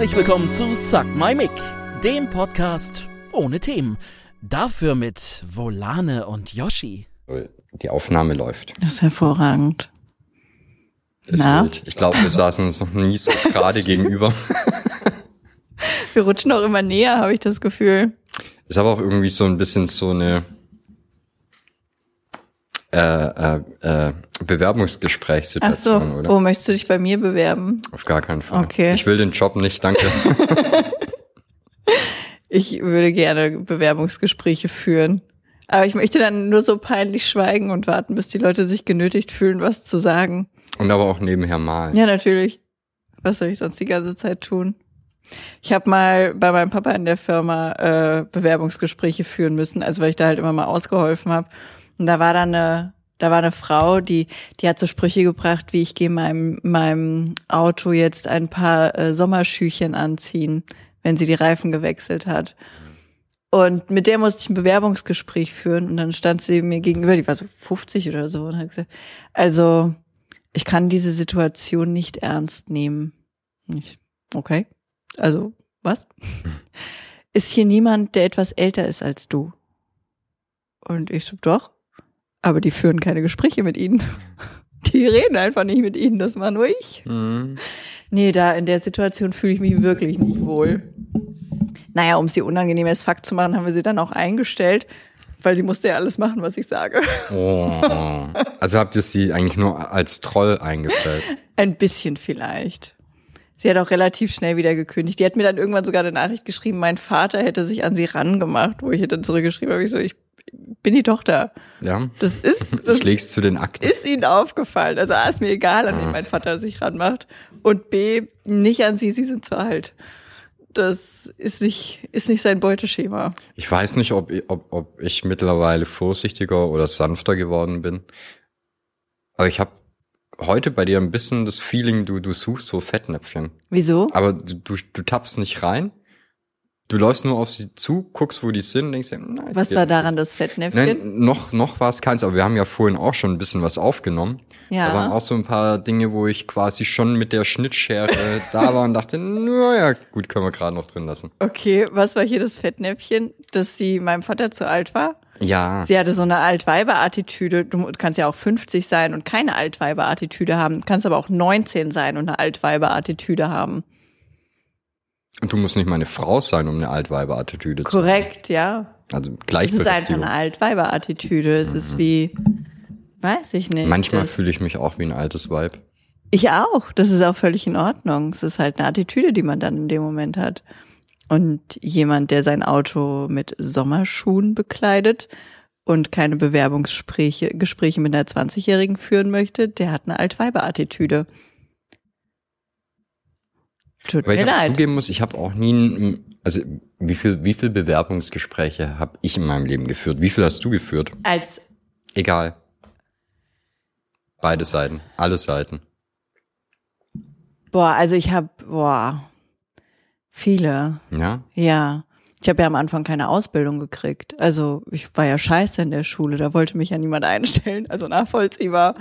Herzlich willkommen zu Suck My Mic, dem Podcast ohne Themen. Dafür mit Volane und Yoshi. Die Aufnahme läuft. Das ist hervorragend. Ist Na? wild. Ich glaube, wir saßen uns noch nie so gerade gegenüber. Wir rutschen auch immer näher, habe ich das Gefühl. Ist aber auch irgendwie so ein bisschen so eine äh, äh, äh, Ach Bewerbungsgesprächssituation, so, oder? wo möchtest du dich bei mir bewerben? Auf gar keinen Fall. Okay. Ich will den Job nicht, danke. Ich würde gerne Bewerbungsgespräche führen. Aber ich möchte dann nur so peinlich schweigen und warten, bis die Leute sich genötigt fühlen, was zu sagen. Und aber auch nebenher malen. Ja, natürlich. Was soll ich sonst die ganze Zeit tun? Ich habe mal bei meinem Papa in der Firma äh, Bewerbungsgespräche führen müssen, also weil ich da halt immer mal ausgeholfen habe. Und da war dann eine, da war eine Frau, die, die hat so Sprüche gebracht, wie ich gehe meinem, meinem Auto jetzt ein paar äh, Sommerschüchen anziehen, wenn sie die Reifen gewechselt hat. Und mit der musste ich ein Bewerbungsgespräch führen und dann stand sie mir gegenüber, die war so 50 oder so und hat gesagt, also ich kann diese Situation nicht ernst nehmen. Und Ich, okay. Also, was? Ist hier niemand, der etwas älter ist als du? Und ich so, doch. Aber die führen keine Gespräche mit ihnen. Die reden einfach nicht mit ihnen, das war nur ich. Mhm. Nee, da in der Situation fühle ich mich wirklich nicht wohl. Naja, um sie unangenehm als Fakt zu machen, haben wir sie dann auch eingestellt, weil sie musste ja alles machen, was ich sage. Oh. Also habt ihr sie eigentlich nur als Troll eingestellt? Ein bisschen vielleicht. Sie hat auch relativ schnell wieder gekündigt. Die hat mir dann irgendwann sogar eine Nachricht geschrieben, mein Vater hätte sich an sie rangemacht, wo ich ihr dann zurückgeschrieben habe, ich so, ich bin die Tochter. Ja. Das ist, Du das schlägst zu den Akten. ist ihnen aufgefallen. Also A, ist mir egal, an wen mein Vater sich ranmacht. Und B, nicht an sie, sie sind zu alt. Das ist nicht, ist nicht sein Beuteschema. Ich weiß nicht, ob, ich- ob, ob ich mittlerweile vorsichtiger oder sanfter geworden bin. Aber ich habe heute bei dir ein bisschen das Feeling, du, du suchst so Fettnäpfchen. Wieso? Aber du, du, du tappst nicht rein. Du läufst nur auf sie zu, guckst, wo die sind und denkst dir, nein, Was war daran das Fettnäpfchen? Nein, noch, noch war es keins, aber wir haben ja vorhin auch schon ein bisschen was aufgenommen. Ja. Da waren auch so ein paar Dinge, wo ich quasi schon mit der Schnittschere da war und dachte, naja, gut, können wir gerade noch drin lassen. Okay, was war hier das Fettnäpfchen? Dass sie meinem Vater zu alt war? Ja. Sie hatte so eine Altweiber-Attitüde. Du kannst ja auch 50 sein und keine Altweiber-Attitüde haben. Du kannst aber auch 19 sein und eine Altweiber-Attitüde haben. Und du musst nicht meine Frau sein, um eine Altweiber-Attitüde zu haben. Korrekt, ja. Also Es ist einfach Gleichberechtigung. eine Altweiber-Attitüde. Es ist wie, weiß ich nicht. Manchmal fühle ich mich auch wie ein altes Weib. Ich auch. Das ist auch völlig in Ordnung. Es ist halt eine Attitüde, die man dann in dem Moment hat. Und jemand, der sein Auto mit Sommerschuhen bekleidet und keine Bewerbungsgespräche Gespräche mit einer 20-Jährigen führen möchte, der hat eine Altweiber-Attitüde. Tut Weil mir ich leid. zugeben muss, ich habe auch nie, also wie viel, wie viel Bewerbungsgespräche habe ich in meinem Leben geführt? Wie viel hast du geführt? Als Egal. Beide Seiten, alle Seiten. boah, also ich habe boah viele. Ja? Ja. Ich habe ja am Anfang keine Ausbildung gekriegt. Also ich war ja scheiße in der Schule, da wollte mich ja niemand einstellen, also nachvollziehbar.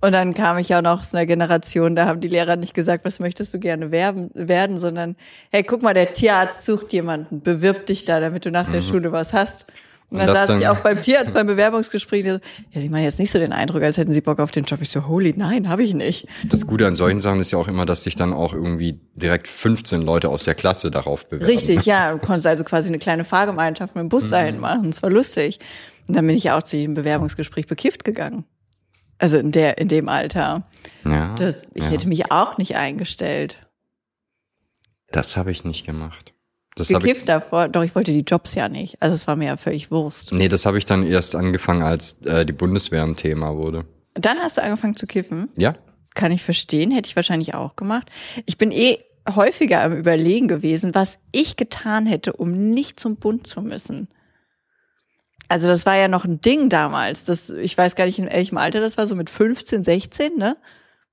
Und dann kam ich ja noch aus einer Generation, da haben die Lehrer nicht gesagt, was möchtest du gerne werben, werden, sondern hey, guck mal, der Tierarzt sucht jemanden, bewirb dich da, damit du nach der Schule was hast. Und dann Und saß ich auch beim Tierarzt beim Bewerbungsgespräch, so, ja, sie machen jetzt nicht so den Eindruck, als hätten sie Bock auf den Job. Ich so, holy, nein, habe ich nicht. Das Gute an solchen Sachen ist ja auch immer, dass sich dann auch irgendwie direkt 15 Leute aus der Klasse darauf bewerben. Richtig, ja. Du konntest also quasi eine kleine Fahrgemeinschaft mit dem Bus dahin machen. Das war lustig. Und dann bin ich ja auch zu jedem Bewerbungsgespräch bekifft gegangen. Also in der, in dem Alter. Ja. Das, ich ja. hätte mich auch nicht eingestellt. Das habe ich nicht gemacht. Das habe ich, Gekifft davor, doch ich wollte die Jobs ja nicht. Also es war mir ja völlig Wurst. nee, das habe ich dann erst angefangen, als äh, die Bundeswehr ein Thema wurde. Dann hast du angefangen zu kiffen. Ja? Kann ich verstehen, hätte ich wahrscheinlich auch gemacht. Ich bin eh häufiger am Überlegen gewesen, was ich getan hätte, um nicht zum Bund zu müssen. Also das war ja noch ein Ding damals. Das, ich weiß gar nicht, in welchem Alter das war, so mit 15, 16, ne?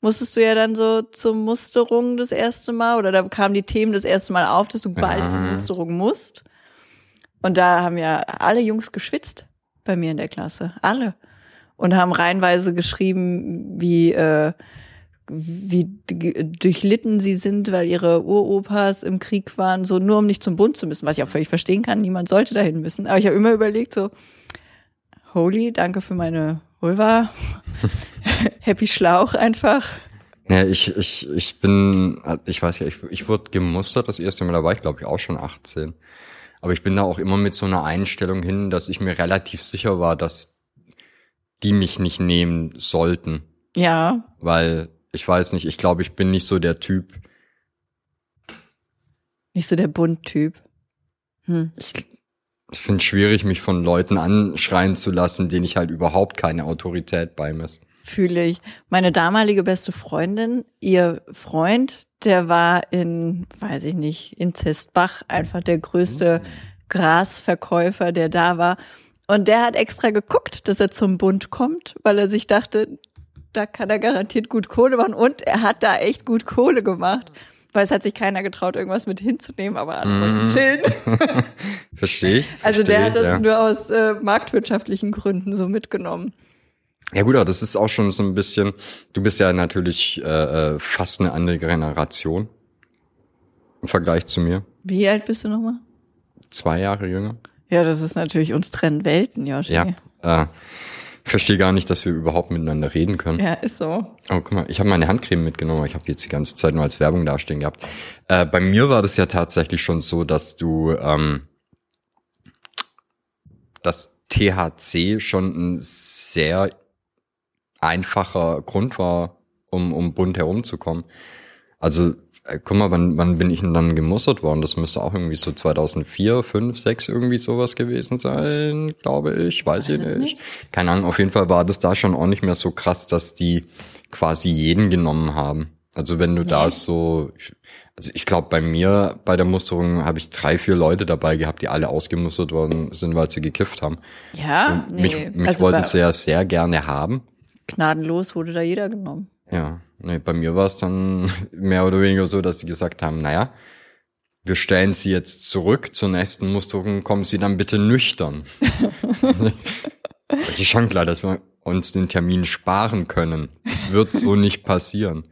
Musstest du ja dann so zur Musterung das erste Mal oder da kamen die Themen das erste Mal auf, dass du bald Ja. zur Musterung musst. Und da haben ja alle Jungs geschwitzt bei mir in der Klasse. Alle. Und haben reihenweise geschrieben, wie, äh, wie durchlitten sie sind, weil ihre Uropas im Krieg waren, so nur um nicht zum Bund zu müssen, was ich auch völlig verstehen kann. Niemand sollte dahin müssen. Aber ich habe immer überlegt, so, holy, danke für meine Vulva. Happy Schlauch einfach. Ja, ich, ich, ich bin, ich weiß ja, ich, ich wurde gemustert das erste Mal, da war ich glaube ich auch schon 18. Aber ich bin da auch immer mit so einer Einstellung hin, dass ich mir relativ sicher war, dass die mich nicht nehmen sollten. Ja, Weil, ich weiß nicht, ich glaube, ich bin nicht so der Typ. nicht so der Bunt-Typ. Hm. Ich, ich finde es schwierig, mich von Leuten anschreien zu lassen, denen ich halt überhaupt keine Autorität beimesse. Fühle ich. Meine damalige beste Freundin, ihr Freund, der war in, weiß ich nicht, in Zestbach einfach der größte Grasverkäufer, der da war. Und der hat extra geguckt, dass er zum Bund kommt, weil er sich dachte, da kann er garantiert gut Kohle machen. Und er hat da echt gut Kohle gemacht. Weil es hat sich keiner getraut, irgendwas mit hinzunehmen, aber alle wollten chillen. Verstehe ich? Also der versteh hat das ja. nur aus äh, marktwirtschaftlichen Gründen so mitgenommen. Ja gut, aber das ist auch schon so ein bisschen, du bist ja natürlich äh, äh, fast eine andere Generation im Vergleich zu mir. Wie alt bist du nochmal? Zwei Jahre jünger. Ja, das ist natürlich, uns trennen Welten, Joshi. Ja. Äh, verstehe gar nicht, dass wir überhaupt miteinander reden können. Ja, ist so. Oh, guck mal, ich habe meine Handcreme mitgenommen, ich habe die jetzt die ganze Zeit nur als Werbung dastehen gehabt. Äh, bei mir war das ja tatsächlich schon so, dass du ähm, das THC schon ein sehr einfacher Grund war, um, um bunt herumzukommen. Also, guck mal, wann, wann bin ich denn dann gemustert worden? Das müsste auch irgendwie so 2004, 5, 6 irgendwie sowas gewesen sein, glaube ich. Weiß ich Weiß nicht. Keine Ahnung, auf jeden Fall war das da schon auch nicht mehr so krass, dass die quasi jeden genommen haben. Also wenn du da Nee. so, also ich glaube bei mir bei der Musterung habe ich drei, vier Leute dabei gehabt, die alle ausgemustert worden sind, weil sie gekifft haben. Ja, So, nee. Mich, mich also wollten sie ja sehr gerne haben. gnadenlos wurde da jeder genommen. Ja, nee, bei mir war es dann mehr oder weniger so, dass sie gesagt haben, naja, wir stellen sie jetzt zurück zur nächsten Musterung, kommen sie dann bitte nüchtern. Ich schon klar, dass wir uns den Termin sparen können. Das wird so nicht passieren.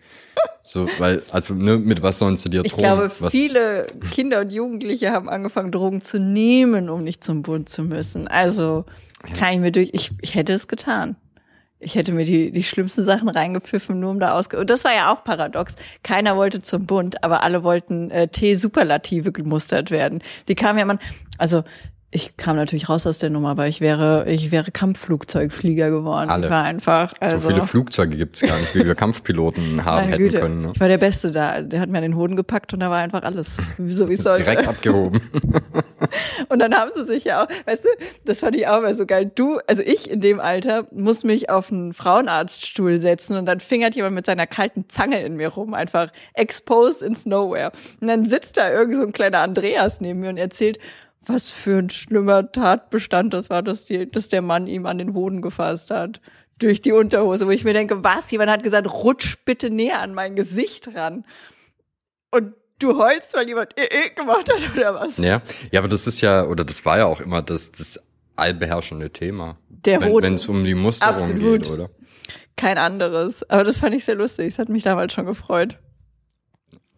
So, weil, also, ne, mit was sollen sie dir Ich drohen? glaube, was, viele Kinder und Jugendliche haben angefangen, Drogen zu nehmen, um nicht zum Bund zu müssen. Also kann ich mir durch, ich, ich hätte es getan. Ich hätte mir die, die schlimmsten Sachen reingepfiffen, nur um da ausge... Und das war ja auch paradox. Keiner wollte zum Bund, aber alle wollten äh, T-Superlative gemustert werden. Die kamen ja man, also ich kam natürlich raus aus der Nummer, aber ich wäre, ich wäre Kampfflugzeugflieger geworden. Alle. Ich war einfach, also. so viele Flugzeuge gibt's gar nicht, wie wir Kampfpiloten haben hätten Güte, können. Ne? ich war der Beste da. Der hat mir an den Hoden gepackt und da war einfach alles so wie es sollte. Direkt abgehoben. Und dann haben sie sich ja auch, weißt du, das fand ich auch immer so geil. Du, also ich in dem Alter, muss mich auf einen Frauenarztstuhl setzen und dann fingert jemand mit seiner kalten Zange in mir rum, einfach exposed ins Nowhere. Und dann sitzt da irgend so ein kleiner Andreas neben mir und erzählt, was für ein schlimmer Tatbestand das war, dass, die, dass der Mann ihm an den Hoden gefasst hat. Durch die Unterhose, wo ich mir denke, was? Jemand hat gesagt, rutsch bitte näher an mein Gesicht ran. Und du heulst, weil jemand eh, eh gemacht hat oder was? Ja, ja, aber das ist ja, oder das war ja auch immer das, das allbeherrschende Thema. Der wenn Hoden. es um die Musterung Absolut. geht, oder? Kein anderes. Aber das fand ich sehr lustig. Das hat mich damals schon gefreut.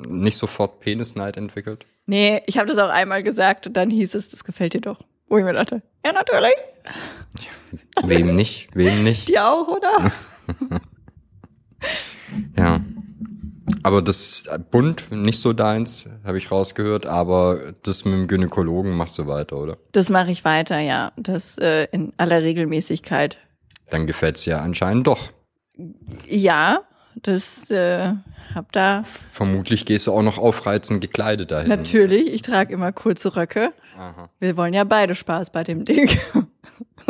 Nicht sofort Penisneid entwickelt. Nee, ich habe das auch einmal gesagt und dann hieß es, das gefällt dir doch. Wo ich mir dachte, ja, natürlich. Wem nicht? Wem nicht? Dir auch, oder? Ja. Aber das bunt, nicht so deins, habe ich rausgehört, aber das mit dem Gynäkologen machst du weiter, oder? Das mache ich weiter, ja. Das äh, in aller Regelmäßigkeit. Dann gefällt's dir anscheinend doch. Ja, das äh, hab da Vermutlich gehst du auch noch aufreizend gekleidet dahin. natürlich. Ich trage immer kurze Röcke. Aha. Wir wollen ja beide Spaß bei dem Ding.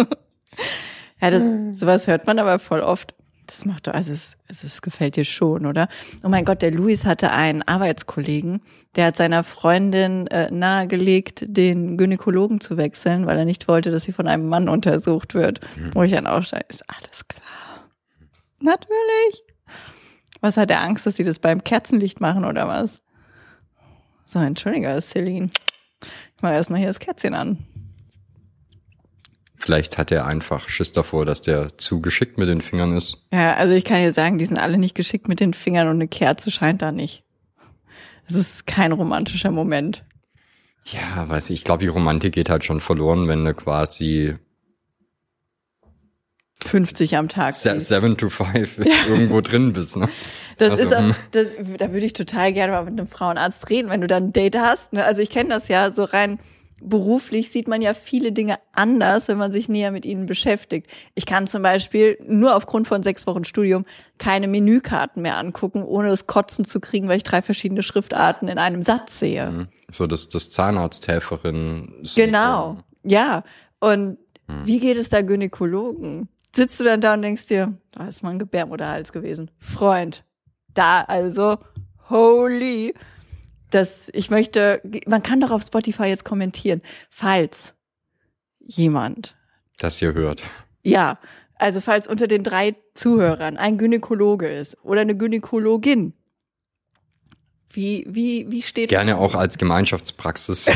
ja, das, sowas hört man aber voll oft. Das macht doch, also es, also es gefällt dir schon, oder? Oh mein Gott, der Luis hatte einen Arbeitskollegen, der hat seiner Freundin äh, nahegelegt, den Gynäkologen zu wechseln, weil er nicht wollte, dass sie von einem Mann untersucht wird. Wo ich dann auch steige, ist alles klar. Natürlich. Was hat er Angst, dass sie das beim Kerzenlicht machen oder was? So, entschuldige, Celine. Ich mach erstmal hier das Kerzchen an. Vielleicht hat er einfach Schiss davor, dass der zu geschickt mit den Fingern ist. Ja, also ich kann dir sagen, die sind alle nicht geschickt mit den Fingern und eine Kerze scheint da nicht. Es ist kein romantischer Moment. Ja, weiß ich, ich glaube, die Romantik geht halt schon verloren, wenn du quasi 50 am Tag. se seven to five irgendwo drin bist, ne? Das Also, ist auch, hm. das, da würde ich total gerne mal mit einem Frauenarzt reden, wenn du dann ein Date hast. Ne? Also ich kenne das ja, so rein beruflich sieht man ja viele Dinge anders, wenn man sich näher mit ihnen beschäftigt. Ich kann zum Beispiel nur aufgrund von sechs Wochen Studium keine Menükarten mehr angucken, ohne es kotzen zu kriegen, weil ich drei verschiedene Schriftarten in einem Satz sehe. So das, das Zahnarzthelferin. Genau, ja. Und Hm. wie geht es da Gynäkologen? Sitzt du dann da und denkst dir, da ist mal ein Gebärmutterhals gewesen. Freund, da also, holy. Das, ich möchte, man kann doch auf Spotify jetzt kommentieren, falls jemand, Das ihr hört. ja, also falls unter den drei Zuhörern ein Gynäkologe ist oder eine Gynäkologin, wie, wie, wie steht Gerne auch als Gemeinschaftspraxis.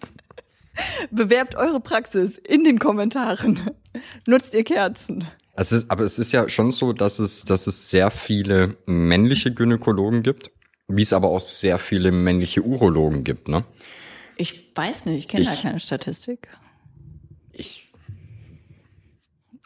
Bewerbt eure Praxis in den Kommentaren. Nutzt ihr Kerzen. Es ist, aber es ist ja schon so, dass es, dass es sehr viele männliche Gynäkologen gibt, wie es aber auch sehr viele männliche Urologen gibt, ne? Ich weiß nicht, ich kenne da keine Statistik. Ich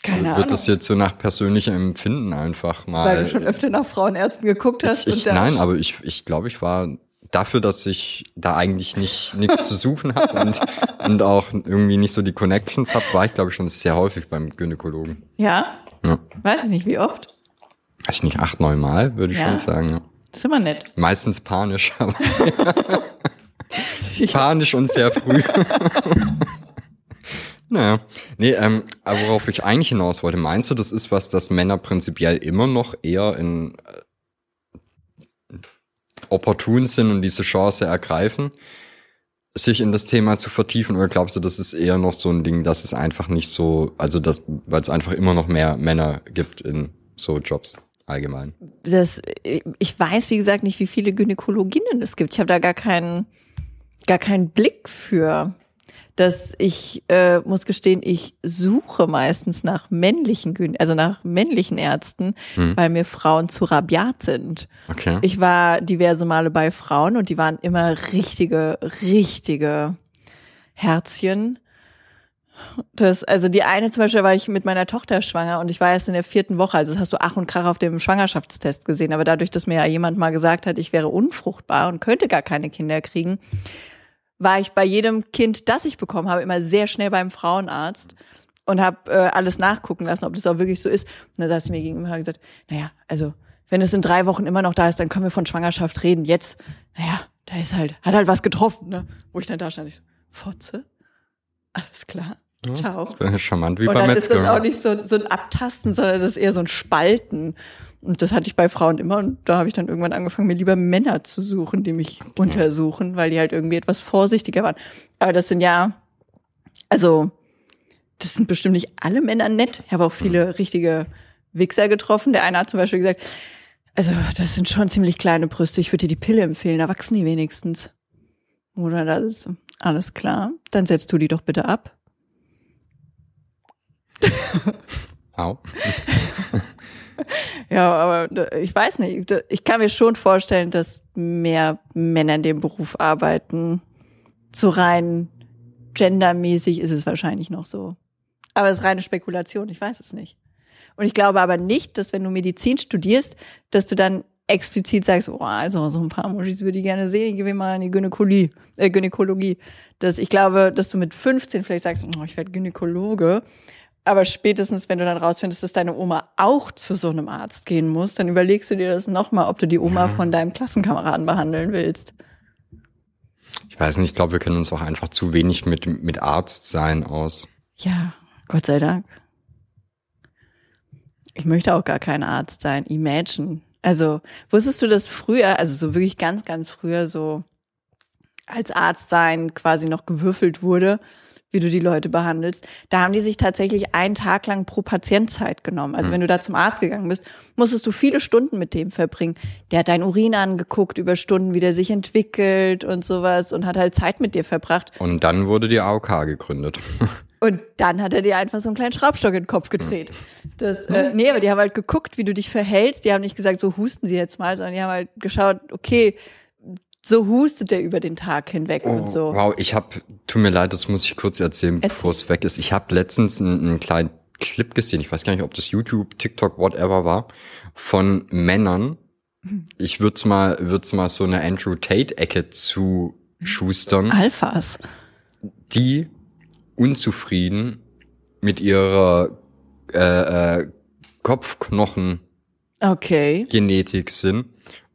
Keine würde Ahnung. das jetzt so nach persönlichem Empfinden einfach mal. weil du schon öfter nach Frauenärzten geguckt hast. ich, ich, nein, aber ich, ich glaube, ich war dafür, dass ich da eigentlich nicht nichts zu suchen habe und, und auch irgendwie nicht so die Connections habe, war ich glaube ich schon sehr häufig beim Gynäkologen. Ja? Ja. Weiß ich nicht, wie oft. Weiß ich nicht, acht, neun Mal, würde ich Ja. schon sagen. Ja. Das ist immer nett. Meistens panisch, aber panisch und sehr früh. naja, nee, ähm, aber worauf ich eigentlich hinaus wollte, meinst du, das ist was, das Männer prinzipiell immer noch eher in äh, opportun sind und diese Chance ergreifen, sich in das Thema zu vertiefen, oder glaubst du, das ist eher noch so ein Ding, dass es einfach nicht so, also das, weil es einfach immer noch mehr Männer gibt in so Jobs allgemein? Das, ich weiß, wie gesagt, nicht, wie viele Gynäkologinnen es gibt. Ich habe da gar keinen, gar keinen Blick für. Dass ich äh, muss gestehen, ich suche meistens nach männlichen, also nach männlichen Ärzten, weil mir Frauen zu rabiat sind. Okay. Ich war diverse Male bei Frauen und die waren immer richtige, richtige Herzchen. Das, also die eine zum Beispiel war ich mit meiner Tochter schwanger und ich war erst in der vierten Woche, also das hast du Ach und Krach auf dem Schwangerschaftstest gesehen, aber dadurch, dass mir ja jemand mal gesagt hat, ich wäre unfruchtbar und könnte gar keine Kinder kriegen, war ich bei jedem Kind, das ich bekommen habe, immer sehr schnell beim Frauenarzt und habe äh, alles nachgucken lassen, ob das auch wirklich so ist. Und dann saß sie mir gegenüber und hat gesagt, naja, also wenn es in drei Wochen immer noch da ist, dann können wir von Schwangerschaft reden. Jetzt, naja, da ist halt, hat halt was getroffen, ne? Wo ich dann da stand, ich so, Fotze? Alles klar. Ciao. Charmant wie Und bei dann ist das Metzger. auch nicht so, so ein Abtasten, sondern das ist eher so ein Spalten. Und das hatte ich bei Frauen immer. Und da habe ich dann irgendwann angefangen, mir lieber Männer zu suchen, die mich untersuchen, weil die halt irgendwie etwas vorsichtiger waren. Aber das sind ja, also, das sind bestimmt nicht alle Männer nett. Ich habe auch viele richtige Wichser getroffen. Der eine hat zum Beispiel gesagt, also, das sind schon ziemlich kleine Brüste. Ich würde dir die Pille empfehlen, da wachsen die wenigstens. Oder das ist alles klar. Dann setzt du die doch bitte ab. Au. Ja, aber ich weiß nicht. Ich kann mir schon vorstellen, dass mehr Männer in dem Beruf arbeiten. So rein gendermäßig ist es wahrscheinlich noch so. Aber es ist reine Spekulation, ich weiß es nicht. Und ich glaube aber nicht, dass wenn du Medizin studierst, dass du dann explizit sagst, oh, also so ein paar Muschis würde ich gerne sehen, ich gehe mal in die Gynäkologie, äh, Gynäkologie. Das, ich glaube, dass du mit 15 vielleicht sagst, oh, ich werde Gynäkologe. Aber spätestens, wenn du dann rausfindest, dass deine Oma auch zu so einem Arzt gehen muss, dann überlegst du dir das nochmal, ob du die Oma von deinem Klassenkameraden behandeln willst. Ich weiß nicht, ich glaube, wir kennen uns auch einfach zu wenig mit, mit Arzt sein aus. Ja, Gott sei Dank. Ich möchte auch gar kein Arzt sein. Imagine. Also, wusstest du das früher, also so wirklich ganz, ganz früher so als Arzt sein quasi noch gewürfelt wurde, wie du die Leute behandelst? Da haben die sich tatsächlich einen Tag lang pro Patient Zeit genommen. Also wenn du da zum Arzt gegangen bist, musstest du viele Stunden mit dem verbringen. Der hat deinen Urin angeguckt über Stunden, wie der sich entwickelt und sowas und hat halt Zeit mit dir verbracht. Und dann wurde die AOK gegründet. Und dann hat er dir einfach so einen kleinen Schraubstock in den Kopf gedreht. Das, äh, nee, aber die haben halt geguckt, wie du dich verhältst. Die haben nicht gesagt, so husten sie jetzt mal, sondern die haben halt geschaut, okay, so hustet der über den Tag hinweg Oh, und so. Wow, ich habe, tut mir leid, das muss ich kurz erzählen, bevor es weg ist. Ich habe letztens einen, einen kleinen Clip gesehen, ich weiß gar nicht, ob das YouTube, TikTok, whatever war, von Männern. Ich würde mal, würd's mal so eine Andrew Tate-Ecke zu schustern, Alphas. die unzufrieden mit ihrer äh, äh, Kopfknochen-Genetik Okay. sind.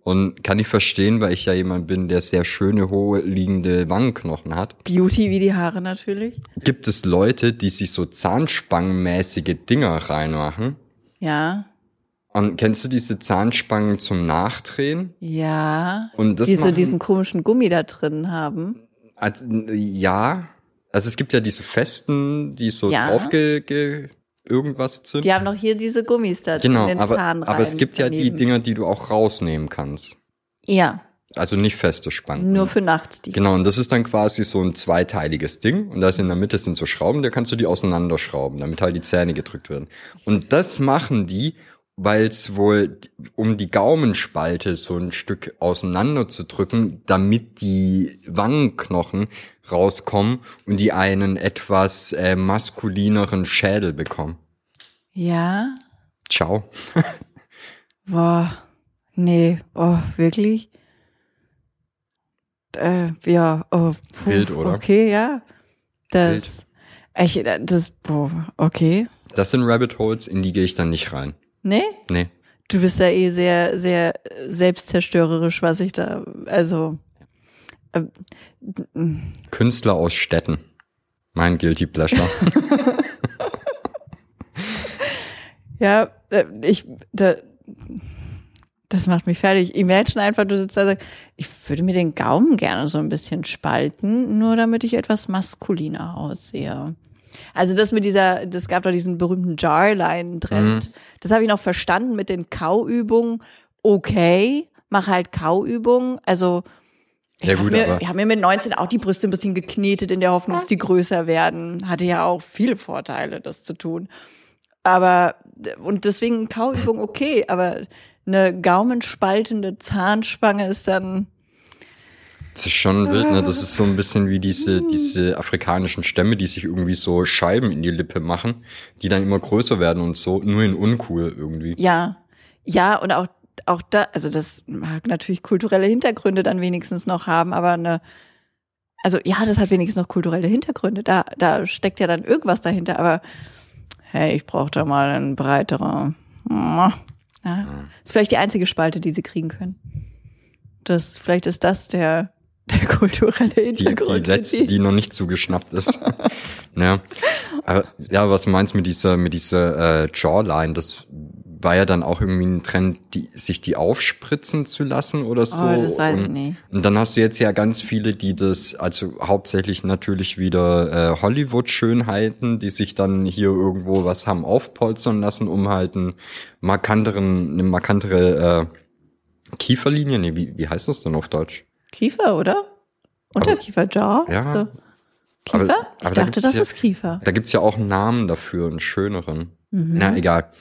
Und kann ich verstehen, weil ich ja jemand bin, der sehr schöne, hohe liegende Wangenknochen hat. Beauty wie die Haare natürlich. Gibt es Leute, die sich so zahnspangenmäßige Dinger reinmachen? Ja. Und kennst du diese Zahnspangen zum Nachdrehen? Ja. Und das die so machen- diesen komischen Gummi da drin haben. Also, ja. Also es gibt ja diese festen, die so Ja. draufge ge irgendwas sind. Die haben doch hier diese Gummis da genau, in den aber, Zahn aber es gibt ja die daneben. Dinger, die du auch rausnehmen kannst. Ja, Also nicht feste Spangen. nur für nachts die. Genau, und das ist dann quasi so ein zweiteiliges Ding. Und da ist in der Mitte sind so Schrauben, da kannst du die auseinanderschrauben, damit halt die Zähne gedrückt werden. Und das machen die, weil es wohl um die Gaumenspalte so ein Stück auseinander zu drücken, damit die Wangenknochen rauskommen und die einen etwas äh, maskulineren Schädel bekommen. Ja. Ciao. Boah. Nee. Oh, wirklich? Äh, ja, oh, puh, Wild, oder? Okay, ja. Das. Wild. Ich, das, boah, okay. Das sind Rabbit Holes, in die gehe ich dann nicht rein. Nee? Nee. Du bist ja eh sehr, sehr selbstzerstörerisch, was ich da, also. äh, Künstler aus Städten. Mein Guilty Pleasure. Ja, äh, ich, da, das macht mich fertig. Imagine einfach, du sitzt da und sagst, ich würde mir den Gaumen gerne so ein bisschen spalten, nur damit ich etwas maskuliner aussehe. Also das mit dieser, das gab doch diesen berühmten Jarline-Trend. Das habe ich noch verstanden mit den Kauübungen. Okay, mach halt Kauübungen. Also ich Ja, habe mir, hab mir mit 19 auch die Brüste ein bisschen geknetet in der Hoffnung, dass die größer werden. Hatte ja auch viele Vorteile, das zu tun. Aber, und deswegen Kauübung okay, aber eine gaumenspaltende Zahnspange ist dann, Das ist schon wild, ne? Das ist so ein bisschen wie diese, diese afrikanischen Stämme, die sich irgendwie so Scheiben in die Lippe machen, die dann immer größer werden und so, nur in uncool irgendwie. ja, ja, und auch, auch da, also das mag natürlich kulturelle Hintergründe dann wenigstens noch haben, aber eine, also ja, das hat wenigstens noch kulturelle Hintergründe, da, da steckt ja dann irgendwas dahinter, aber hey, ich brauche da mal einen breiteren, ja, ist vielleicht die einzige Spalte, die sie kriegen können. Das, vielleicht ist das der, der kulturelle Die, die Hintergrund. letzte, die noch nicht zugeschnappt ist. ja. Aber ja, was du meinst mit dieser, mit dieser äh, Jawline, das war ja dann auch irgendwie ein Trend, die, sich die aufspritzen zu lassen oder so. Oh, das weiß ich und, nicht. Und dann hast du jetzt ja ganz viele, die das, also hauptsächlich natürlich wieder äh, Hollywood-Schönheiten, die sich dann hier irgendwo was haben aufpolstern lassen, um halt einen markanteren, eine markantere äh, Kieferlinie, nee, wie, wie heißt das denn auf Deutsch? Kiefer, oder? Unterkieferjaw? Ja. So. Kiefer? Aber- ich aber da dachte, gibt's das ja- ist Kiefer. Da gibt's ja auch einen Namen dafür, einen schöneren. Mhm. Na, egal.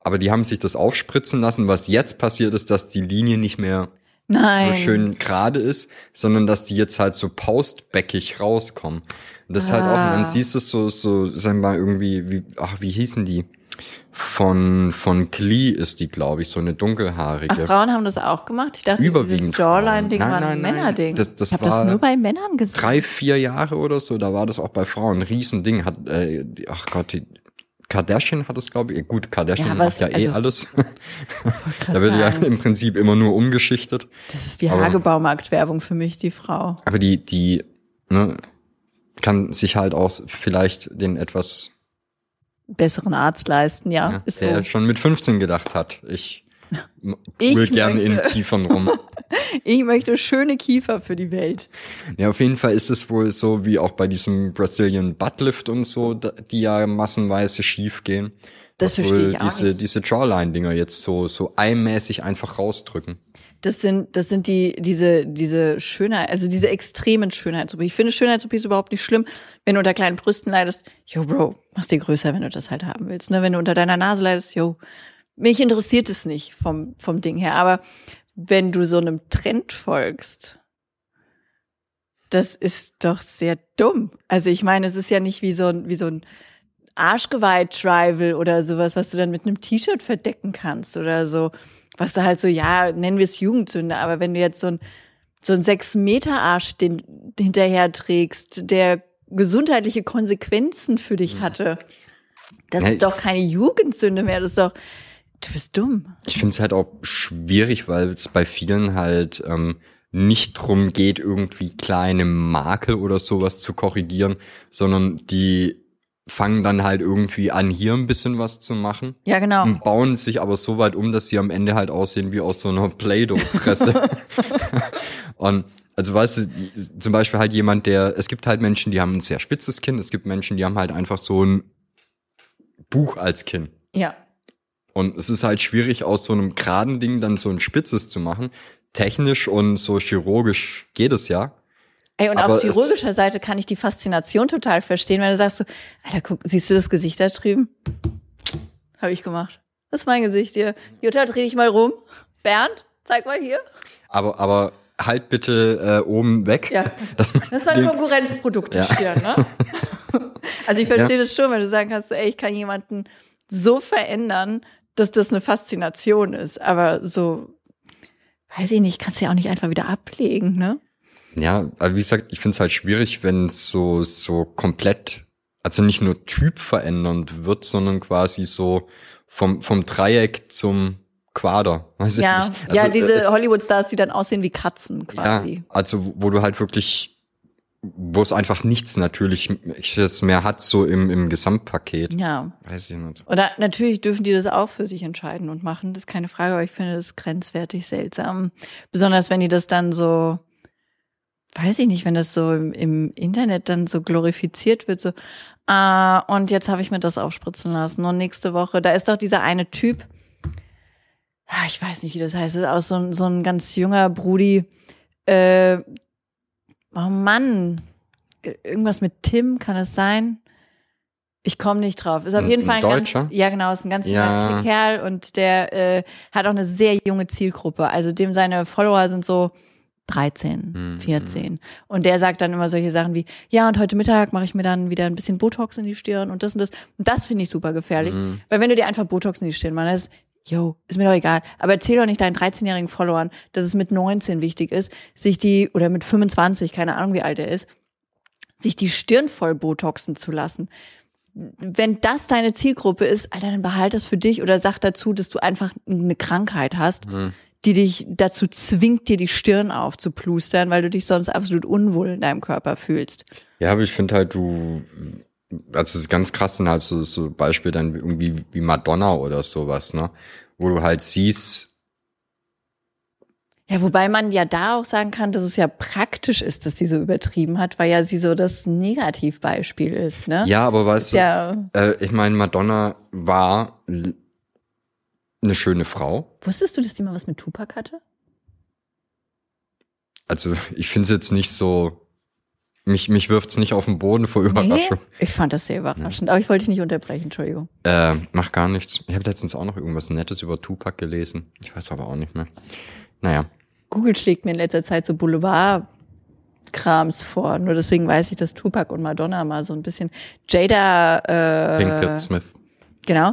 Aber die haben sich das aufspritzen lassen. Was jetzt passiert ist, dass die Linie nicht mehr Nein. so schön gerade ist, sondern dass die jetzt halt so paustbäckig rauskommen. Und das ist halt auch, Ah. und dann siehst du es so, so, sagen wir mal, irgendwie, wie, ach, wie hießen die? Von, von Glee ist die, glaube ich, so eine Ach, dunkelhaarige. Frauen haben das auch gemacht? Ich dachte, Überwiegend dieses Jawline-Ding war ein. Männerding. Das- das ich habe das nur bei Männern gesehen. Drei, vier Jahre oder so, da war das auch bei Frauen ein Riesending. Hat, äh, ach Gott, die Kardashian hat es, glaube ich. Gut, Kardashian Ja, macht ja eh also- alles. grad da wird ja im Prinzip immer nur umgeschichtet. Das ist die Hagebaumarkt-Werbung für mich, die Frau. Aber die, die, ne, kann sich halt auch vielleicht den etwas, Besseren Arzt leisten, ja. ja, ist so. der schon mit 15 gedacht hat. Ich, Ich will gerne in Kiefern rum. Ich möchte schöne Kiefer für die Welt. Ja, auf jeden Fall ist es wohl so wie auch bei diesem Brazilian Buttlift und so, die ja massenweise schief gehen. Das verstehe ich auch diese, diese Jawline-Dinger jetzt so, so eimäßig einfach rausdrücken. Das sind, das sind die, diese, diese Schönheit, also diese extremen Schönheits-OP. Ich finde Schönheits-OP ist überhaupt nicht schlimm. Wenn du unter kleinen Brüsten leidest, yo, Bro, machst die größer, wenn du das halt haben willst. Ne? Wenn du unter deiner Nase leidest, yo, mich interessiert es nicht vom, vom Ding her. Aber wenn du so einem Trend folgst, das ist doch sehr dumm. Also ich meine, es ist ja nicht wie so ein, wie so ein Arschgeweih-Tribal oder sowas, was du dann mit einem T-Shirt verdecken kannst oder so. Was da halt so, ja, nennen wir es Jugendsünde, aber wenn du jetzt so ein, so ein Sechs-Meter-Arsch den, hinterher trägst, der gesundheitliche Konsequenzen für dich hatte, das ist doch keine Jugendsünde mehr, das ist doch, du bist dumm. Ich finde es halt auch schwierig, weil es bei vielen halt ähm, nicht drum geht, irgendwie kleine Makel oder sowas zu korrigieren, sondern die fangen dann halt irgendwie an, hier ein bisschen was zu machen. Ja, genau. Und bauen sich aber so weit um, dass sie am Ende halt aussehen wie aus so einer Play-Doh-Presse. und also weißt du, zum Beispiel halt jemand, der, es gibt halt Menschen, die haben ein sehr spitzes Kinn, es gibt Menschen, die haben halt einfach so ein Buch als Kinn. Ja. Und es ist halt schwierig, aus so einem geraden Ding dann so ein spitzes zu machen. Technisch und so chirurgisch geht es ja. Ey, und Aber auf chirurgischer Seite kann ich die Faszination total verstehen, weil du sagst so, Alter, guck, siehst du das Gesicht da drüben? Habe ich gemacht. Das ist mein Gesicht hier. Jutta, dreh dich mal rum. Bernd, zeig mal hier. Aber, aber halt bitte äh, oben weg. Ja. Das war ein Konkurrenzprodukt, Ja. Stirn, ne? Also ich verstehe das schon, wenn du sagen kannst, ey, ich kann jemanden so verändern, dass das eine Faszination ist. Aber so, weiß ich nicht, kannst du ja auch nicht einfach wieder ablegen, ne? Ja, aber wie gesagt, ich finde es halt schwierig, wenn es so, so komplett, also nicht nur Typ verändernd wird, sondern quasi so vom, vom Dreieck zum Quader. Weiß ich Ja, nicht. ja, Also, diese es- Hollywood-Stars, die dann aussehen wie Katzen Ja, quasi. also wo du halt wirklich, wo es einfach nichts natürlich mehr hat, so im, im Gesamtpaket. Ja. Weiß ich nicht. Oder natürlich dürfen die das auch für sich entscheiden und machen, das ist keine Frage, aber ich finde das grenzwertig seltsam. Besonders wenn die das dann so, weiß ich nicht, wenn das so im, im Internet dann so glorifiziert wird, so, ah, und jetzt habe ich mir das aufspritzen lassen. Und nächste Woche, da ist doch dieser eine Typ, ah, ich weiß nicht, wie das heißt, das ist auch so, ein- so ein ganz junger Brudi, äh, oh Mann, irgendwas mit Tim, kann es sein? Ich komme nicht drauf. Ist auf jeden ein Fall ein Deutscher? ganz, ja genau, ist ein ganz Ja. junger Kerl und der äh, hat auch eine sehr junge Zielgruppe. Also dem seine Follower sind so 13, Mhm. 14. Und der sagt dann immer solche Sachen wie, ja, und heute Mittag mache ich mir dann wieder ein bisschen Botox in die Stirn und das und das. Und das finde ich super gefährlich. Mhm. Weil wenn du dir einfach Botox in die Stirn machst, yo, ist mir doch egal. Aber erzähl doch nicht deinen 13-jährigen Followern, dass es mit 19 wichtig ist, sich die, oder mit 25, keine Ahnung, wie alt er ist, sich die Stirn voll Botoxen zu lassen. Wenn das deine Zielgruppe ist, Alter, dann behalt das für dich oder sag dazu, dass du einfach eine Krankheit hast, Mhm. Die dich dazu zwingt, dir die Stirn aufzuplustern, weil du dich sonst absolut unwohl in deinem Körper fühlst. Ja, aber ich finde halt, du, also es ist ganz krass, sind halt so, so Beispiele dann irgendwie wie Madonna oder sowas, ne? Wo du halt siehst, Ja, wobei man ja da auch sagen kann, dass es ja praktisch ist, dass sie so übertrieben hat, weil ja sie so das Negativbeispiel ist, ne? ja, aber weißt du, Ja, äh, ich meine, Madonna war eine schöne Frau. wusstest du, dass die mal was mit Tupac hatte? Also ich finde es jetzt nicht so, mich, mich wirft's nicht auf den Boden vor Überraschung. Ich fand das sehr überraschend, aber ich wollte dich nicht unterbrechen, Entschuldigung. Äh, mach gar nichts. Ich habe letztens auch noch irgendwas Nettes über Tupac gelesen. Ich weiß aber auch nicht mehr. Naja. Google schlägt mir in letzter Zeit so Boulevard-Krams vor. Nur deswegen weiß ich, dass Tupac und Madonna mal so ein bisschen. Jada, äh, Pinkett Smith. Genau,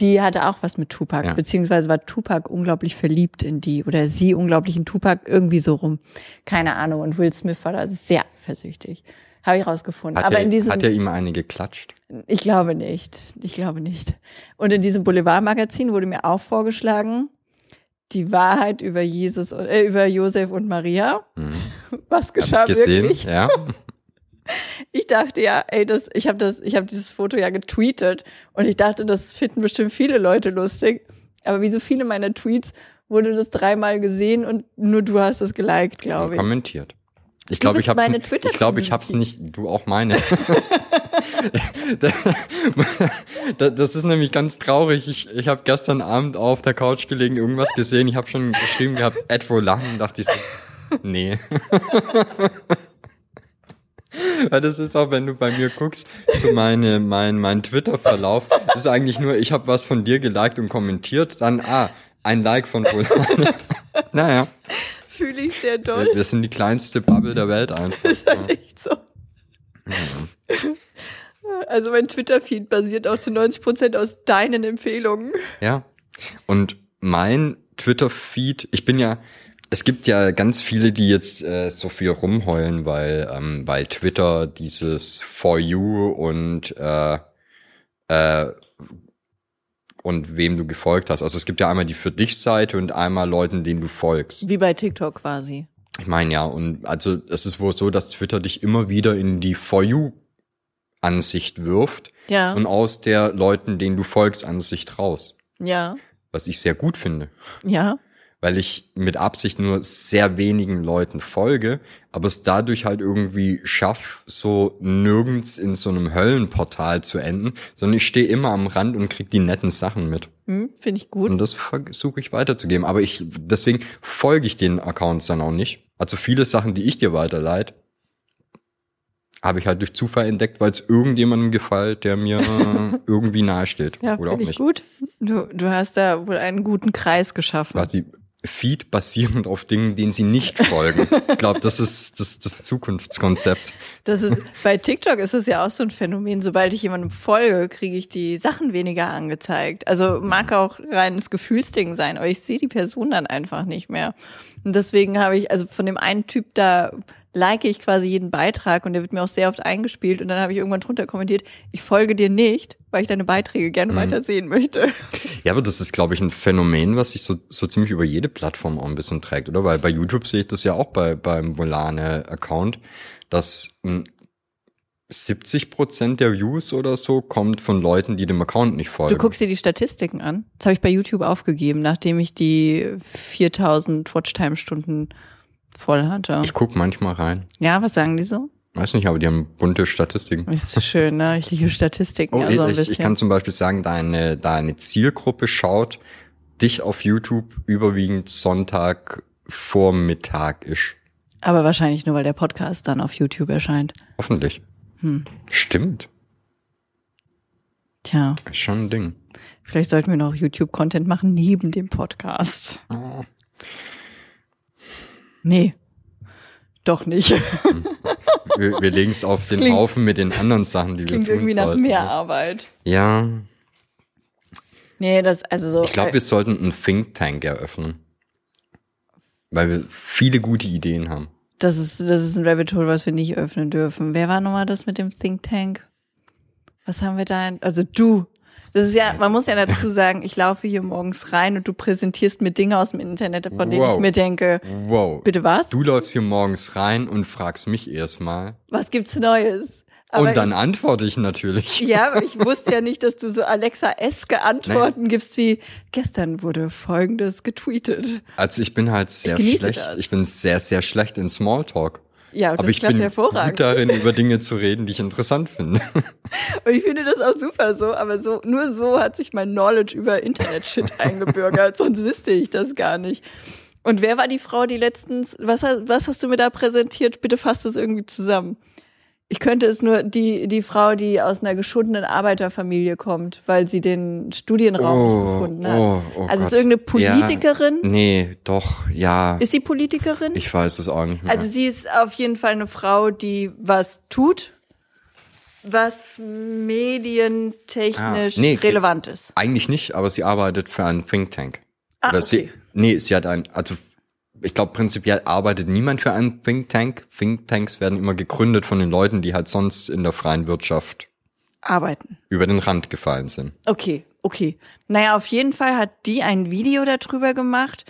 die hatte auch was mit Tupac, Ja. beziehungsweise war Tupac unglaublich verliebt in die oder sie unglaublich in Tupac, irgendwie so rum. Keine Ahnung. Und Will Smith war da sehr eifersüchtig. Habe ich rausgefunden. Hat, Aber er, in diesem, hat er ihm eine geklatscht? ich glaube nicht. Ich glaube nicht. Und in diesem Boulevard-Magazin wurde mir auch vorgeschlagen, die Wahrheit über Jesus, äh, über Josef und Maria. Mhm. Was geschah Gesehen? wirklich? Ja. Ich dachte ja, ey, das, ich habe das, ich habe dieses Foto ja getweetet und ich dachte, das finden bestimmt viele Leute lustig. Aber wie so viele meiner Tweets wurde das dreimal gesehen und nur du hast es geliked, glaube ich. Kommentiert. Ich glaube, ich n- ich glaube, ich hab's Twitter-Community. nicht, du auch meine. das, das ist nämlich ganz traurig. Ich, ich habe gestern Abend auf der Couch gelegen, irgendwas gesehen. Ich habe schon geschrieben gehabt, Ed Volan, dachte ich so, nee. Weil das ist auch, wenn du bei mir guckst, so meine, mein, mein Twitter-Verlauf, ist eigentlich nur, ich habe was von dir geliked und kommentiert, dann, ah, ein Like von Volan. naja, Fühle ich sehr doll. wir sind die kleinste Bubble der Welt einfach. ist halt echt so. Also mein Twitter-Feed basiert auch zu 90 Prozent aus deinen Empfehlungen. Ja. Und mein Twitter-Feed, ich bin ja, es gibt ja ganz viele, die jetzt äh, so viel rumheulen, weil, ähm, weil Twitter dieses For You und äh, äh, und wem du gefolgt hast. Also es gibt ja einmal die für dich Seite und einmal Leuten, denen du folgst. Wie bei TikTok quasi. Ich meine ja, und also es ist wohl so, dass Twitter dich immer wieder in die For You Ansicht wirft Ja. und aus der Leuten, denen du folgst, Ansicht raus. Ja. Was ich sehr gut finde. Ja. Weil ich mit Absicht nur sehr wenigen Leuten folge, aber es dadurch halt irgendwie schaff, so nirgends in so einem Höllenportal zu enden, sondern ich stehe immer am Rand und krieg die netten Sachen mit. Hm, Finde ich gut. Und das versuche ich weiterzugeben. Aber ich, deswegen folge ich den Accounts dann auch nicht. Also viele Sachen, die ich dir weiterleite, habe ich halt durch Zufall entdeckt, weil es irgendjemandem gefällt, der mir irgendwie nahesteht. ja, Oder auch finde ich nicht. gut. Du, du hast da wohl einen guten Kreis geschaffen. quasi Feed basierend auf Dingen, denen sie nicht folgen. ich glaube, das ist das, das Zukunftskonzept. Das ist, bei TikTok ist es ja auch so ein Phänomen. Sobald ich jemandem folge, kriege ich die Sachen weniger angezeigt. Also mag auch reines Gefühlsding sein, aber ich sehe die Person dann einfach nicht mehr. Und deswegen habe ich, also von dem einen Typ da like ich quasi jeden Beitrag und der wird mir auch sehr oft eingespielt und dann habe ich irgendwann drunter kommentiert, ich folge dir nicht, weil ich deine Beiträge gerne weiter sehen möchte. Ja, aber das ist, glaube ich, ein Phänomen, was sich so, so ziemlich über jede Plattform auch ein bisschen trägt, oder? Weil bei YouTube sehe ich das ja auch bei, beim Volane-Account, dass ähm, 70 Prozent der Views oder so kommt von Leuten, die dem Account nicht folgen. Du guckst dir die Statistiken an. Das habe ich bei YouTube aufgegeben, nachdem ich die 4000 Watchtime-Stunden voll hatte. ich guck manchmal rein. Ja, was sagen die so? Weiß nicht, aber die haben bunte Statistiken. Ist so schön, ne? Ich liebe Statistiken Oh, ja so ein ich, bisschen. ich kann zum Beispiel sagen, deine, deine Zielgruppe schaut dich auf YouTube überwiegend Sonntag Vormittag ist. Aber wahrscheinlich nur, weil der Podcast dann auf YouTube erscheint. Hoffentlich. Hm. Stimmt. Tja, Ist schon ein Ding. vielleicht sollten wir noch YouTube-Content machen neben dem Podcast. Oh. Nee. Doch nicht. Wir, wir legen es auf den klingt- Haufen mit den anderen Sachen, die wir Klingt tun irgendwie nach mehr Arbeit. Ja, Nee, das, also so. ich glaube, wir sollten einen Think Tank eröffnen. Weil wir viele gute Ideen haben. Das ist, das ist ein Rabbit Hole, was wir nicht öffnen dürfen. Wer war nochmal das mit dem Think Tank? Was haben wir da? in- Also du. Das ist ja, man muss ja dazu sagen, ich laufe hier morgens rein und du präsentierst mir Dinge aus dem Internet, von denen Wow. ich mir denke, Wow. bitte was? Du läufst hier morgens rein und fragst mich erstmal. Was gibt's Neues? Aber Und dann antworte ich natürlich. Ja, aber ich wusste ja nicht, dass du so Alexa-eske Antworten gibst wie gestern wurde folgendes getweetet. Also ich bin halt sehr genieße schlecht. das. Ich bin sehr, sehr schlecht in Smalltalk. Ja, Aber ich bin hervorragend. gut darin, über Dinge zu reden, die ich interessant finde. Und ich finde das auch super so, aber so, nur so hat sich mein Knowledge über Internet-Shit eingebürgert, sonst wüsste ich das gar nicht. Und wer war die Frau, die letztens, was, was hast du mir da präsentiert? Bitte fasst das irgendwie zusammen. Ich könnte es nur, die, die Frau, die aus einer geschundenen Arbeiterfamilie kommt, weil sie den Studienraum nicht gefunden hat. oh, oh also Gott. ist irgendeine Politikerin? Ja, nee, doch, ja. Ist sie Politikerin? ich weiß es auch nicht mehr. Also sie ist auf jeden Fall eine Frau, die was tut, was medientechnisch Ah, nee, relevant ist. Eigentlich nicht, aber sie arbeitet für einen Think Tank. Ah, Oder okay. sie, nee, sie hat ein, also ich glaube prinzipiell arbeitet niemand für einen Think Tank. Think Tanks werden immer gegründet von den Leuten, die halt sonst in der freien Wirtschaft Arbeiten. über den Rand gefallen sind. Okay, okay. Naja, auf jeden Fall hat die ein Video darüber gemacht,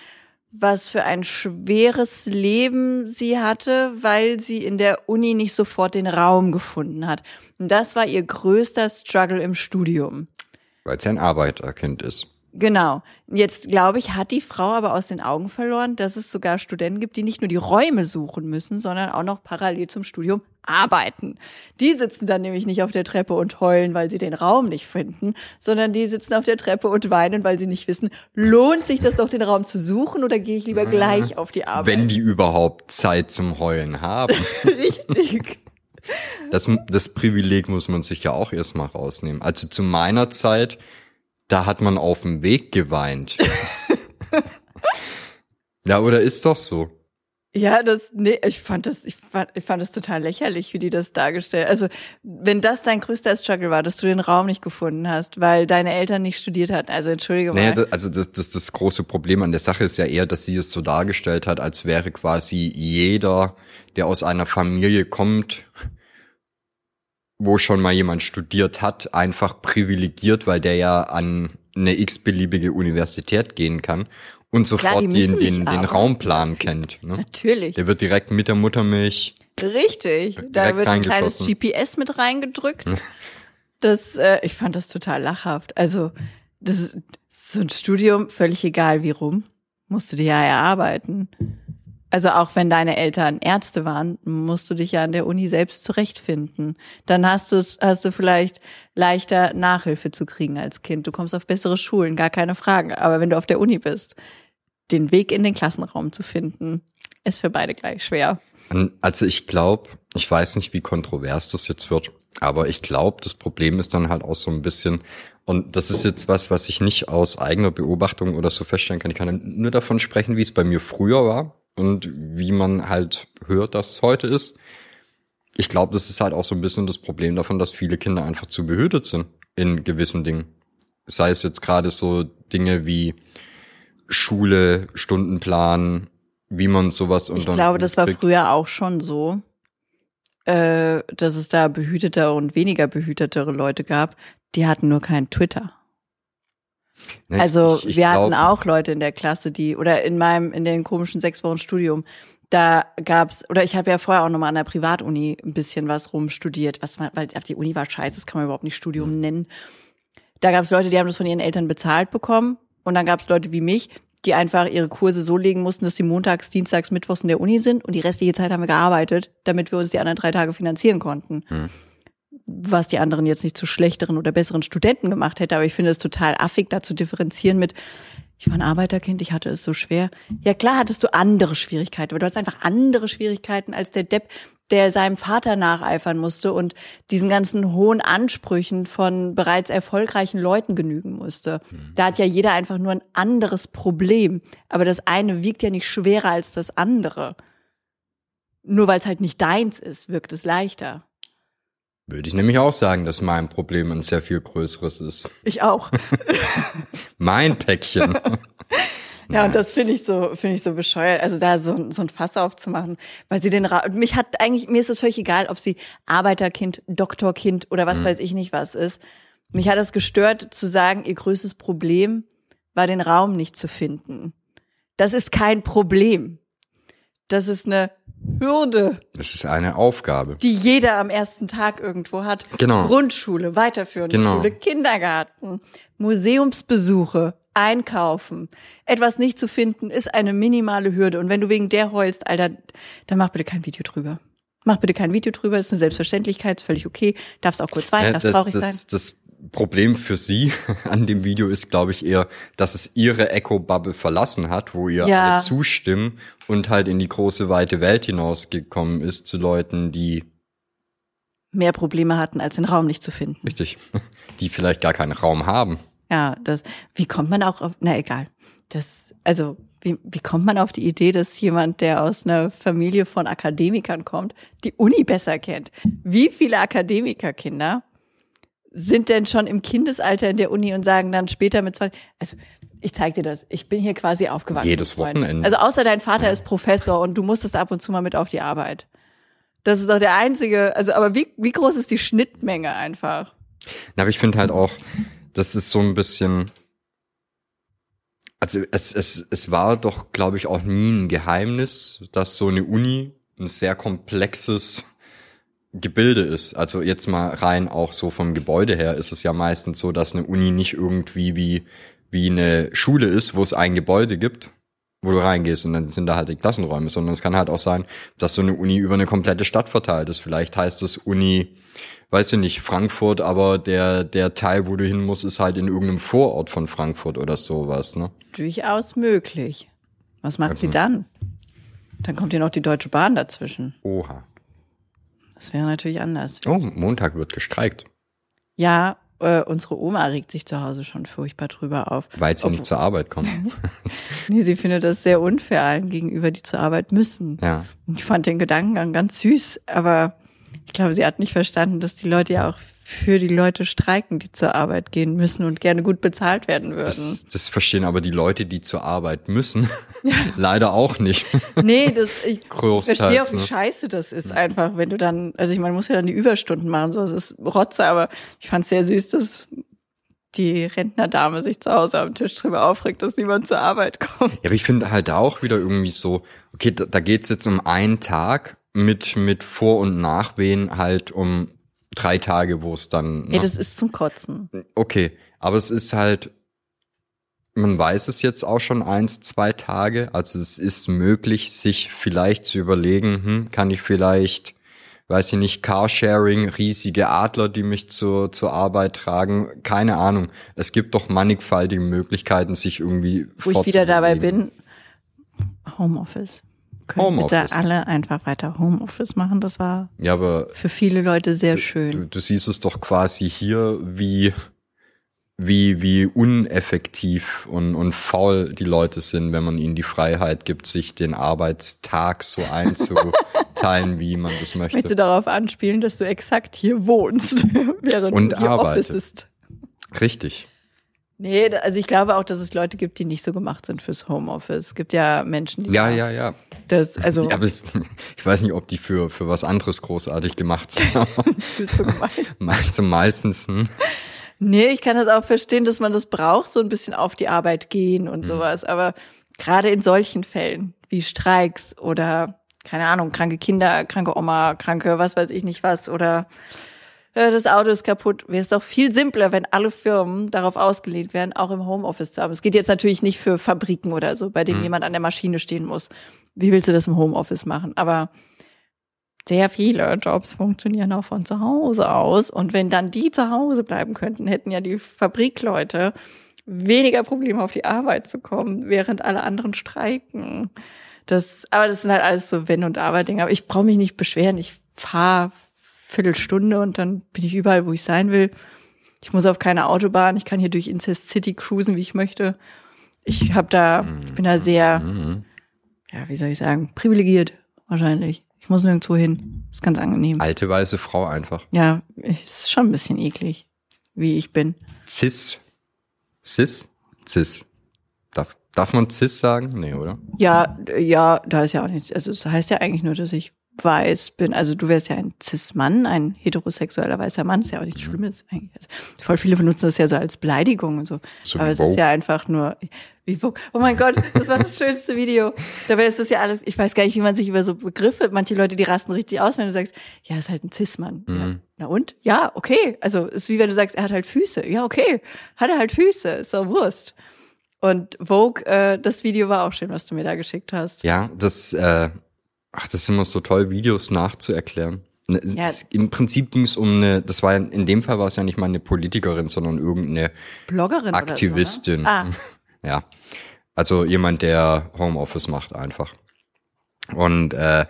was für ein schweres Leben sie hatte, weil sie in der Uni nicht sofort den Raum gefunden hat. Und das war ihr größter Struggle im Studium. Weil sie ein Arbeiterkind ist. Genau. Jetzt glaube ich, hat die Frau aber aus den Augen verloren, dass es sogar Studenten gibt, die nicht nur die Räume suchen müssen, sondern auch noch parallel zum Studium arbeiten. Die sitzen dann nämlich nicht auf der Treppe und heulen, weil sie den Raum nicht finden, sondern die sitzen auf der Treppe und weinen, weil sie nicht wissen, lohnt sich das doch, den Raum zu suchen oder gehe ich lieber gleich auf die Arbeit? Wenn die überhaupt Zeit zum Heulen haben. Richtig. Das, das Privileg muss man sich ja auch erstmal rausnehmen. Also zu meiner Zeit, da hat man auf dem Weg geweint. ja, oder ist doch so. Ja, das, nee, ich fand das, ich fand, ich fand das total lächerlich, wie die das dargestellt. Also, wenn das dein größter Struggle war, dass du den Raum nicht gefunden hast, weil deine Eltern nicht studiert hatten, also entschuldige mal. Naja, das, also das, das, das große Problem an der Sache ist ja eher, dass sie es so dargestellt hat, als wäre quasi jeder, der aus einer Familie kommt, wo schon mal jemand studiert hat, einfach privilegiert, weil der ja an eine x-beliebige Universität gehen kann und sofort müssen den, den, den. Raumplan kennt. Ne? Natürlich. Der wird direkt mit der Muttermilch. Richtig. Da wird ein kleines. GPS mit reingedrückt. Das, äh, ich fand das total lachhaft. Also, das ist so ein Studium, völlig egal wie rum, musst du dir ja erarbeiten. Also auch wenn deine Eltern Ärzte waren, musst du dich ja an der Uni selbst zurechtfinden. Dann hast du hast du vielleicht leichter Nachhilfe zu kriegen als Kind. Du kommst auf bessere Schulen, gar keine Frage. Aber wenn du auf der Uni bist, den Weg in den Klassenraum zu finden, ist für beide gleich schwer. Also ich glaube, ich weiß nicht, wie kontrovers das jetzt wird, aber ich glaube, das Problem ist dann halt auch so ein bisschen, und das ist jetzt was, was ich nicht aus eigener Beobachtung oder so feststellen kann. Ich kann nur davon sprechen, wie es bei mir früher war und wie man halt hört, dass es heute ist. Ich glaube, das ist halt auch so ein bisschen das Problem davon, dass viele Kinder einfach zu behütet sind in gewissen Dingen. Sei es jetzt gerade so Dinge wie Schule, Stundenplan, wie man sowas Ich unter glaube, das war früher auch schon so, äh, dass es da behütetere und weniger behütetere Leute gab. Die hatten nur kein Twitter. Ne, Also ich- ich wir glaub- hatten auch Leute in der Klasse, die oder in meinem in den komischen sechs Wochen Studium, da gab's oder ich habe ja vorher auch noch mal an der Privatuni ein bisschen was rumstudiert, was man, weil die Uni war scheiße, das kann man überhaupt nicht Studium nennen. Da gab's Leute, die haben das von ihren Eltern bezahlt bekommen und dann gab's Leute wie mich, die einfach ihre Kurse so legen mussten, dass sie montags, dienstags, mittwochs in der Uni sind und die restliche Zeit haben wir gearbeitet, damit wir uns die anderen drei Tage finanzieren konnten was die anderen jetzt nicht zu schlechteren oder besseren Studenten gemacht hätte. Aber ich finde es total affig, da zu differenzieren mit, ich war ein Arbeiterkind, ich hatte es so schwer. Ja klar hattest du andere Schwierigkeiten, aber du hast einfach andere Schwierigkeiten als der Depp, der seinem Vater nacheifern musste und diesen ganzen hohen Ansprüchen von bereits erfolgreichen Leuten genügen musste. Da hat ja jeder einfach nur ein anderes Problem. Aber das eine wiegt ja nicht schwerer als das andere. Nur weil es halt nicht deins ist, wirkt es leichter. Würde ich nämlich auch sagen, dass mein Problem ein sehr viel größeres ist. Ich auch. Mein Päckchen. Ja, und das finde ich so, finde ich so bescheuert. Also da so, so ein Fass aufzumachen, weil sie den Ra mich hat eigentlich, mir ist es völlig egal, ob sie Arbeiterkind, Doktorkind oder was weiß ich nicht was ist. Mich hat es gestört zu sagen, ihr größtes Problem war den Raum nicht zu finden. Das ist kein Problem. Das ist eine Hürde, Das ist eine Aufgabe. die jeder am ersten Tag irgendwo hat. Genau. Grundschule, weiterführende Genau. Schule, Kindergarten, Museumsbesuche, Einkaufen. Etwas nicht zu finden ist eine minimale Hürde. Und wenn du wegen der heulst, Alter, dann mach bitte kein Video drüber. Mach bitte kein Video drüber, das ist eine Selbstverständlichkeit, ist völlig okay. Darfst auch kurz weinen, Ja, darfst das, traurig sein. das, das Problem für sie an dem Video ist, glaube ich, eher, dass es ihre Echo-Bubble verlassen hat, wo ihr Ja. alle zustimmen und halt in die große weite Welt hinausgekommen ist zu Leuten, die, Mehr Probleme hatten, als den Raum nicht zu finden. richtig, die vielleicht gar keinen Raum haben. Ja, das, wie kommt man auch auf, na egal. Das, also, wie, wie kommt man auf die Idee, dass jemand, der aus einer Familie von Akademikern kommt, die Uni besser kennt? Wie viele Akademikerkinder sind denn schon im Kindesalter in der Uni und sagen dann später mit zwei, also, ich zeig dir das. Ich bin hier quasi aufgewachsen. Jedes. Wochenende. Also außer dein Vater ist Professor und du musstest ab und zu mal mit auf die Arbeit. Das ist doch der einzige, also aber wie, wie groß ist die Schnittmenge einfach? Na, aber ich finde halt auch, das ist so ein bisschen, also es, es, es war doch, glaube ich, auch nie ein Geheimnis, dass so eine Uni ein sehr komplexes Gebilde ist. Also jetzt mal rein auch so vom Gebäude her ist es ja meistens so, dass eine Uni nicht irgendwie wie wie eine Schule ist, wo es ein Gebäude gibt, wo du reingehst und dann sind da halt die Klassenräume, sondern es kann halt auch sein, dass so eine Uni über eine komplette Stadt verteilt ist. Vielleicht heißt es Uni, weiß ich nicht, Frankfurt, aber der, der Teil, wo du hin musst, ist halt in irgendeinem Vorort von Frankfurt oder sowas, ne? Durchaus möglich. Was macht sie dann? Dann kommt hier noch die Deutsche Bahn dazwischen. Oha. Das wäre natürlich anders. Oh, Montag wird gestreikt, Ja, äh, unsere Oma regt sich zu Hause schon furchtbar drüber auf. weil sie nicht zur Arbeit kommen. Nee, sie findet das sehr unfair allen gegenüber, die zur Arbeit müssen. ja. Ich fand den Gedankengang ganz süß, aber ich glaube, sie hat nicht verstanden, dass die Leute ja auch für die Leute streiken, die zur Arbeit gehen müssen und gerne gut bezahlt werden würden. Das, das verstehen aber die Leute, die zur Arbeit müssen, leider auch nicht. nee, das, ich Größtenteils, verstehe auch, wie ne? scheiße das ist einfach, wenn du dann, also ich meine, man muss ja dann die Überstunden machen, so, das ist Rotze, aber ich fand es sehr süß, dass die Rentnerdame sich zu Hause am Tisch drüber aufregt, dass niemand zur Arbeit kommt. Ja, aber ich finde halt auch wieder irgendwie so, okay, da, da geht's jetzt um einen Tag mit, mit Vor- und Nachwehen halt um drei Tage, wo es dann. Ja, ne? das ist zum Kotzen. okay, aber es ist halt, man weiß es jetzt auch schon eins, zwei Tage, also es ist möglich, sich vielleicht zu überlegen, hm, kann ich vielleicht, weiß ich nicht, Carsharing, riesige Adler, die mich zur, zur Arbeit tragen, keine Ahnung. Es gibt doch mannigfaltige Möglichkeiten, sich irgendwie Wo ich wieder dabei bin, Homeoffice. Können Homeoffice. bitte alle einfach weiter Homeoffice machen? Das war Ja, aber für viele Leute sehr du, schön. du siehst es doch quasi hier, wie, wie, wie uneffektiv und, und faul die Leute sind, wenn man ihnen die Freiheit gibt, sich den Arbeitstag so einzuteilen, wie man das Möchtest du möchte. darauf anspielen, dass du exakt hier wohnst, während Und du hier Office arbeite. ist? Richtig. Nee, also ich glaube auch, dass es Leute gibt, die nicht so gemacht sind fürs Homeoffice. Es gibt ja Menschen, die Ja, ja, ja. das, also ja ich, ich weiß nicht, ob die für, für was anderes großartig gemacht sind. so gemein. Meistens meistens, hm. Nee, ich kann das auch verstehen, dass man das braucht, so ein bisschen auf die Arbeit gehen und sowas. Aber gerade in solchen Fällen wie Streiks oder, keine Ahnung, kranke Kinder, kranke Oma, kranke was weiß ich nicht was oder das Auto ist kaputt, wäre es doch viel simpler, wenn alle Firmen darauf ausgelegt wären, auch im Homeoffice zu haben. Es geht jetzt natürlich nicht für Fabriken oder so, bei denen jemand an der Maschine stehen muss. Wie willst du das im Homeoffice machen? Aber sehr viele Jobs funktionieren auch von zu Hause aus. Und wenn dann die zu Hause bleiben könnten, hätten ja die Fabrikleute weniger Probleme auf die Arbeit zu kommen, während alle anderen streiken. Das, aber das sind halt alles so Wenn- und Aber-Dinge. Aber ich brauche mich nicht beschweren. Ich fahre Viertelstunde und dann bin ich überall, wo ich sein will. Ich muss auf keine Autobahn. Ich kann hier durch Incest City cruisen, wie ich möchte. Ich habe da, ich bin da sehr, ja, wie soll ich sagen, privilegiert wahrscheinlich. Ich muss nirgendwo hin. Ist ganz angenehm. Alte weiße Frau einfach. Ja, ist schon ein bisschen eklig, wie ich bin. Cis. Cis? Cis. Darf, darf man Cis sagen? Nee, oder? Ja, ja, da ist ja auch nichts. Also es heißt ja eigentlich nur, dass ich weiß bin. Also du wärst ja ein Cis-Mann, ein heterosexueller weißer Mann. Ist ja auch nichts Schlimmes eigentlich. Also, voll viele benutzen das ja so als Beleidigung und so. So Aber es ist ja einfach nur wie. Oh mein Gott, das war das schönste Video. Dabei ist das ja alles, ich weiß gar nicht, wie man sich über so Begriffe, manche Leute, die rasten richtig aus, wenn du sagst, ja, ist halt ein Cis-Mann. Ja. Mhm. Na und? Ja, okay. Also ist wie wenn du sagst, er hat halt Füße. Ja, okay. Hat er halt Füße. Ist doch Wurst. Und Vogue, äh, das Video war auch schön, was du mir da geschickt hast. Ja, das, äh, ach, das ist immer so toll, Videos nachzuerklären. Ne, Ja. Im Prinzip ging es um eine, das war ja- in dem Fall war es ja nicht mal eine Politikerin, sondern irgendeine Bloggerin Aktivistin. oder so, ne? Ja. Also jemand, der Homeoffice macht einfach. Und äh,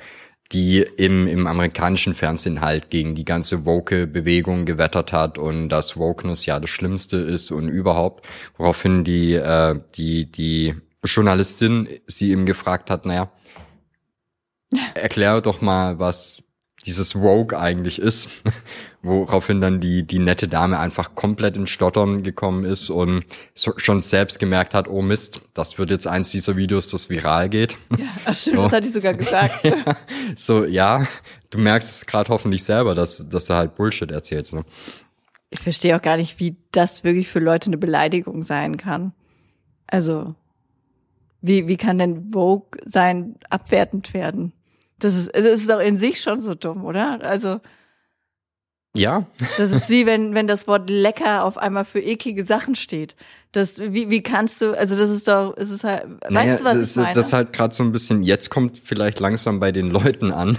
die im, im amerikanischen Fernsehen halt gegen die ganze Woke-Bewegung gewettert hat und dass Wokeness ja das Schlimmste ist und überhaupt, woraufhin die, äh, die, die Journalistin sie eben gefragt hat, naja, erklär doch mal, was dieses Woke eigentlich ist, woraufhin dann die, die nette Dame einfach komplett in Stottern gekommen ist und so, schon selbst gemerkt hat, oh Mist, das wird jetzt eins dieser Videos, das viral geht. Ja, ach stimmt, So. das hatte ich sogar gesagt. so, ja, du merkst es gerade hoffentlich selber, dass, dass du halt Bullshit erzählst. Ne? Ich verstehe auch gar nicht, wie das wirklich für Leute eine Beleidigung sein kann. Also, wie, wie kann denn Vogue sein abwertend werden? Das ist, also ist doch in sich schon so dumm, oder? Also, Ja, Das ist wie wenn, wenn das Wort lecker auf einmal für eklige Sachen steht. Das, wie, wie kannst du, also das ist doch, es ist halt, weißt naja, du, was das, ich meine? ist- das ist halt gerade so ein bisschen, jetzt kommt vielleicht langsam bei den Leuten an,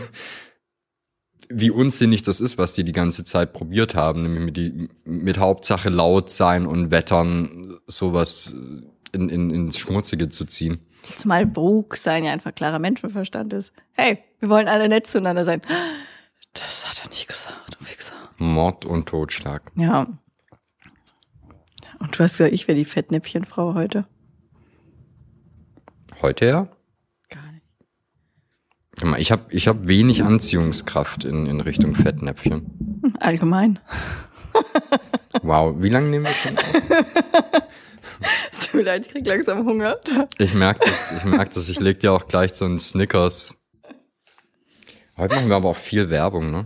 wie unsinnig das ist, was die die ganze Zeit probiert haben, nämlich mit, die, mit Hauptsache laut sein und wettern, sowas in, in, ins Schmutzige zu ziehen. Zumal Brug sein ja einfach klarer Menschenverstand ist. Hey, wir wollen alle nett zueinander sein. Das hat er nicht gesagt, du Wichser. Mord und Totschlag. Ja. Und du hast gesagt, ich wäre die Fettnäpfchenfrau heute. Heute ja? Gar nicht. Ich habe ich hab wenig Anziehungskraft in, in Richtung Fettnäpfchen. Allgemein. Wow, wie lange nehmen wir schon auf? Leid, ich krieg langsam Hunger. Ich merke das, ich merk das, ich leg dir auch gleich so einen Snickers. Heute machen wir aber auch viel Werbung, ne?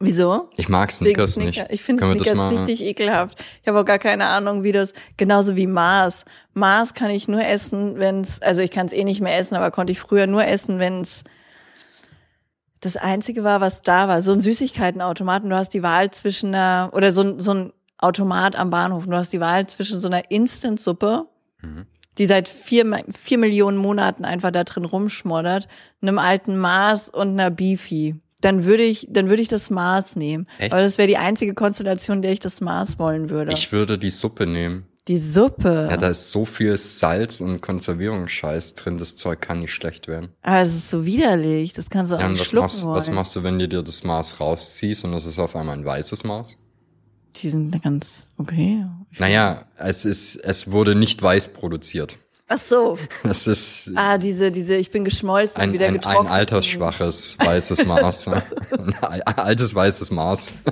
Wieso? Ich mag Snickers Snicker. nicht. Ich finde Snickers mal- richtig ekelhaft. Ich habe auch gar keine Ahnung, wie das, genauso wie Mars. Mars kann ich nur essen, wenn's, also ich kann es eh nicht mehr essen, aber konnte ich früher nur essen, wenn's das einzige war, was da war. So ein Süßigkeitenautomaten. Du hast die Wahl zwischen einer, oder so ein, so ein Automat am Bahnhof. Du hast die Wahl zwischen so einer Instant-Suppe, Mhm. die seit vier, vier Millionen Monaten einfach da drin rumschmoddert, einem alten Mars und einer Beefy. Dann würde ich, dann würde ich das Mars nehmen. Echt? Aber das wäre die einzige Konstellation, der ich das Mars wollen würde. Ich würde die Suppe nehmen. die Suppe. Ja, da ist so viel Salz und Konservierungsscheiß drin, das Zeug kann nicht schlecht werden. Aber das ist so widerlich. Das kannst du auch Ja, nicht was schlucken machst, wollen. was machst du, wenn du dir das Maß rausziehst und das ist auf einmal ein weißes Maß? Die sind ganz okay. Naja, es ist, es wurde nicht weiß produziert. Ach so. Es ist Ah, diese, diese, ich bin geschmolzen und ein, wieder ein, getrocknet. ein altersschwaches weißes Maß. ein al- altes weißes Maß.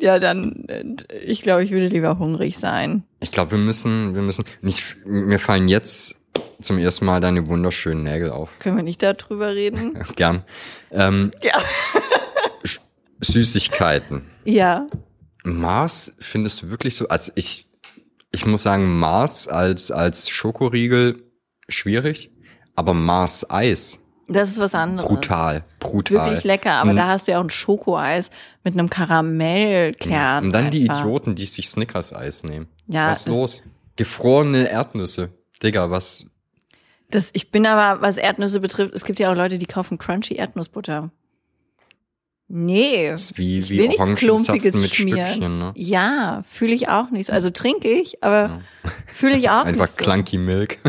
Ja, dann, äh, ich glaube, ich würde lieber hungrig sein. Ich glaube, wir müssen, wir müssen, nicht, mir fallen jetzt zum ersten Mal deine wunderschönen Nägel auf. Können wir nicht darüber reden? Gern. Ähm, Ja. Süßigkeiten. Ja. Mars findest du wirklich so, also ich, ich muss sagen, Mars als, als Schokoriegel schwierig, aber Mars Eis Das ist was anderes. brutal, brutal. Wirklich lecker, aber Und- da hast du ja auch ein Schokoeis mit einem Karamellkern. Und dann die einfach. Idioten, die sich Snickers Eis nehmen. Ja. Was ist los? Gefrorene Erdnüsse. Digga, was? Das, ich bin aber, was Erdnüsse betrifft, es gibt ja auch Leute, die kaufen crunchy Erdnussbutter. Nee. wie, Ich wie nichts Orangensaft Klumpiges mit schmieren. Stückchen, ne? Ja, fühle ich auch nicht. so. Also trinke ich, aber fühle ich auch Einfach nicht. So. Clunky Milk.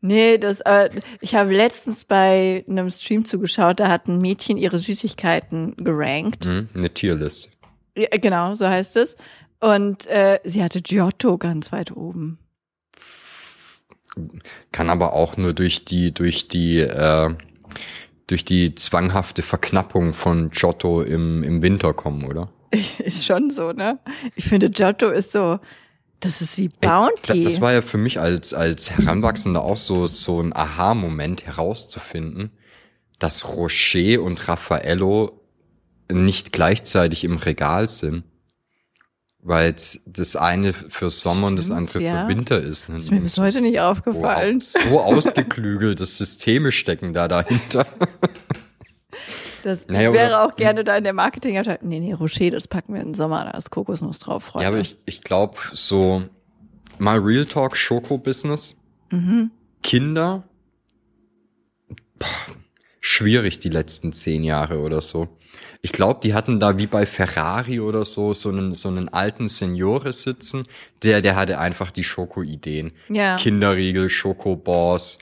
Nee, das, äh, ich habe letztens bei einem Stream zugeschaut, da hat ein Mädchen ihre Süßigkeiten gerankt. Hm, Eine Tierlist. Ja, genau, so heißt es. Und äh, sie hatte Giotto ganz weit oben. Kann aber auch nur durch die, durch die, äh, durch die zwanghafte Verknappung von Giotto im, im Winter kommen, oder? Ist schon so, ne? Ich finde, Giotto ist so, das ist wie Ey, Bounty. Das war ja für mich als, als Heranwachsender auch so, so ein Aha-Moment herauszufinden, dass Rocher und Raffaello nicht gleichzeitig im Regal sind. Weil das eine für Sommer und das Stimmt, andere ja. für Winter ist. ne? ist mir bis heute nicht aufgefallen. Wow, so ausgeklügelte Systeme stecken da dahinter. Das Naja, ich wäre oder- auch gerne da in der Marketingabteilung. Nee, nee, Rocher, das packen wir im Sommer, da ist Kokosnuss drauf, Freunde. Ja, aber ich, ich glaube, so mal Real Talk Schoko-Business. Mhm. Kinder, boah, schwierig die letzten zehn Jahre oder so. Ich glaube, die hatten da wie bei Ferrari oder so so einen so einen alten Seniore sitzen, der der hatte einfach die Schoko-Ideen. Ja. Kinderriegel, Schokobars,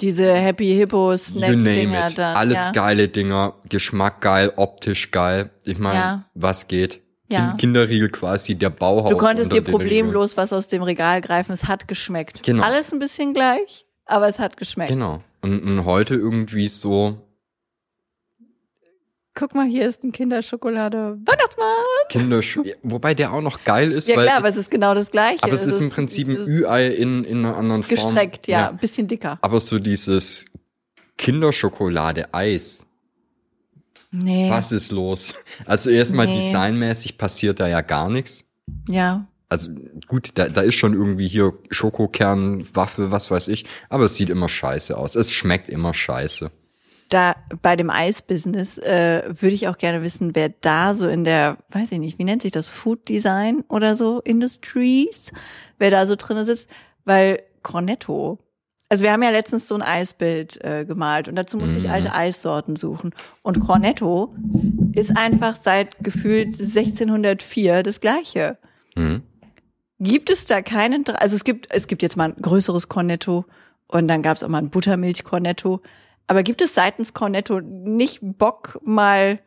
Diese Happy Hippo Snack Dinger dann. Alles ja. geile Dinger, Geschmack geil, optisch geil. Ich meine, Ja. was geht? Ja. Kind- Kinderriegel quasi der Bauhaus. Du konntest dir problemlos was aus dem Regal greifen. Es hat geschmeckt. Genau. Alles ein bisschen gleich, aber es hat geschmeckt. Genau. Und, und heute irgendwie so Guck mal, hier ist ein Kinderschokolade Weihnachtsmann. Kindersch... Wobei der auch noch geil ist, Ja weil... klar, aber es ist genau das Gleiche. aber es ist im Prinzip ein Ü-Ei in, in einer anderen Form. gestreckt, ja, ein bisschen dicker. Aber so dieses Kinderschokolade-Eis, Nee. was ist los? Also erstmal Nee. designmäßig passiert da ja gar nichts. Ja. Also gut, da, da ist schon irgendwie hier Schokokern, Waffel, was weiß ich, aber es sieht immer scheiße aus. Es schmeckt immer scheiße. Da bei dem Eisbusiness äh, würde ich auch gerne wissen, wer da so in der, weiß ich nicht, wie nennt sich das, Food Design oder so, Industries, wer da so drinne sitzt, weil Cornetto, also wir haben ja letztens so ein Eisbild äh, gemalt und dazu musste ich alte Eissorten suchen. Und Cornetto ist einfach seit gefühlt 1604 das gleiche. Mhm. Gibt es da keinen, also es gibt, es gibt jetzt mal ein größeres Cornetto und dann gab es auch mal ein Buttermilch-Cornetto. Aber gibt es seitens Cornetto nicht Bock, mal,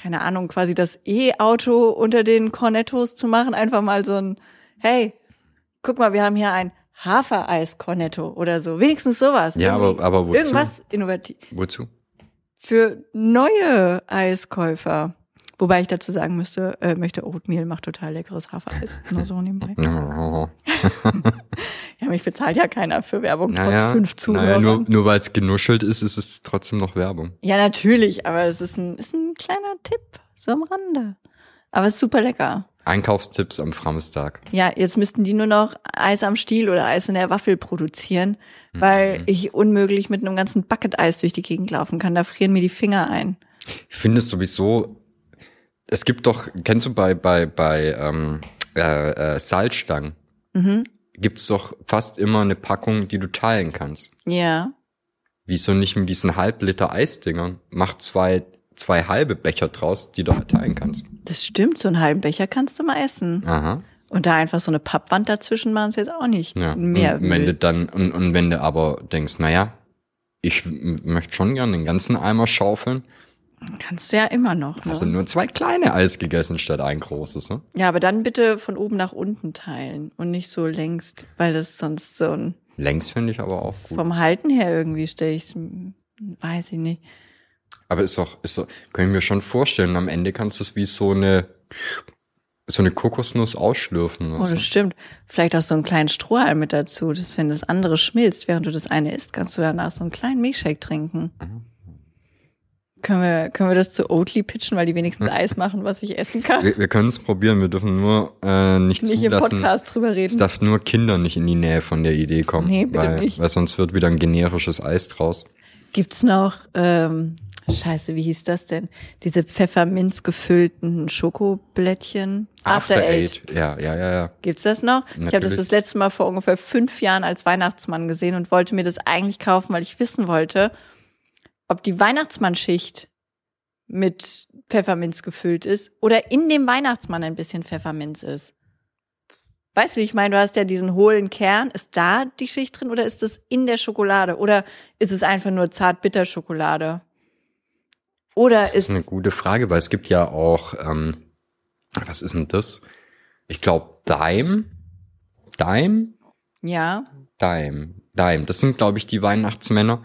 keine Ahnung, quasi das E-Auto unter den Cornettos zu machen? Einfach mal so ein, hey, guck mal, wir haben hier ein Hafereis-Cornetto oder so. Wenigstens sowas. Ja, aber, aber wozu? Irgendwas innovativ. Wozu? Für neue Eiskäufer. Wobei ich dazu sagen müsste, äh, möchte Oatmeal macht total leckeres Hafereis. Nur so nebenbei. Naja, Ja, mich bezahlt ja keiner für Werbung, trotz fünf Zuhörern. naja nur, nur weil es genuschelt ist, ist es trotzdem noch Werbung. ja, natürlich, aber es ist ein, ist ein kleiner Tipp, so am Rande. Aber es ist super lecker. Einkaufstipps am Framstag. Ja, jetzt müssten die nur noch Eis am Stiel oder Eis in der Waffel produzieren, Mhm. weil ich unmöglich mit einem ganzen Bucket Eis durch die Gegend laufen kann. Da frieren mir die Finger ein. Ich finde es sowieso, es gibt doch, kennst du bei, bei, bei ähm, äh, äh, Salzstangen, Mhm. gibt's doch fast immer eine Packung, die du teilen kannst. Ja. Wieso nicht mit diesen Halbliter Eisdingern? Mach zwei, zwei halbe Becher draus, die du halt teilen kannst. Das stimmt, so einen halben Becher kannst du mal essen. Aha. Und da einfach so eine Pappwand dazwischen machen, ist jetzt auch nicht Ja. mehr. und wenn du dann, und, und wenn du aber denkst, naja, ich möchte schon gern den ganzen Eimer schaufeln, Kannst du ja immer noch. Ne? du nur zwei kleine Eis gegessen statt ein großes, ne? ja, aber dann bitte von oben nach unten teilen und nicht so längst, weil das sonst so ein Längs finde ich aber auch gut. vom Halten her irgendwie stelle ich weiß ich nicht. Aber ist doch, ist doch, können wir schon vorstellen, am Ende kannst du es wie so eine, so eine Kokosnuss ausschlürfen. Oh, Oder so. das stimmt. Vielleicht auch so einen kleinen Strohhalm mit dazu, dass wenn das andere schmilzt, während du das eine isst, kannst du danach so einen kleinen Milchshake trinken. Mhm. Können wir, können wir das zu Oatly pitchen, weil die wenigstens Eis machen, was ich essen kann? Wir, wir können es probieren, wir dürfen nur äh, nicht, Nicht im zulassen. Podcast drüber Es reden. darf nur Kinder nicht in die Nähe von der Idee kommen. Nee, bitte weil, nicht. Weil sonst wird wieder ein generisches Eis draus. Gibt's noch, ähm, scheiße, wie hieß das denn? Diese Pfefferminz gefüllten Schokoblättchen? After, Eight. Ja, ja, ja, ja. Gibt's das noch? Ich habe das Natürlich. das letzte Mal vor ungefähr fünf Jahren als Weihnachtsmann gesehen und wollte mir das eigentlich kaufen, weil ich wissen wollte, ob die Weihnachtsmannschicht mit Pfefferminz gefüllt ist oder in dem Weihnachtsmann ein bisschen Pfefferminz ist. Weißt du, wie ich meine, du hast ja diesen hohlen Kern. Ist da die Schicht drin oder ist das in der Schokolade? Oder ist es einfach nur Zart-Bitter-Schokolade? Oder Das ist, ist eine gute Frage, weil es gibt ja auch, ähm, was ist denn das? Ich glaube, Dime. Dime? ja, Dime. Dime. Das sind, glaube ich, die Weihnachtsmänner,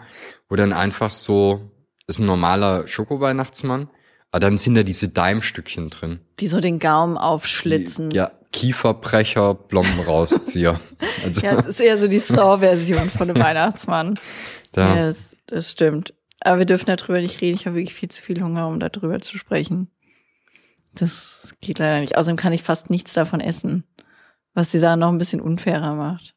wo dann einfach so, das ist ein normaler Schoko-Weihnachtsmann, aber dann sind da diese Dime-Stückchen drin. die so den Gaumen Die- aufschlitzen. Ja, Kieferbrecher, Blommenrauszieher. Also, Ja, es ist eher so die Saw-Version von dem Weihnachtsmann. da, Ja, das, das stimmt. Aber wir dürfen darüber nicht reden. Ich habe wirklich viel zu viel Hunger, um darüber zu sprechen. Das geht leider nicht. Außerdem kann ich fast nichts davon essen, was die Sache noch ein bisschen unfairer macht.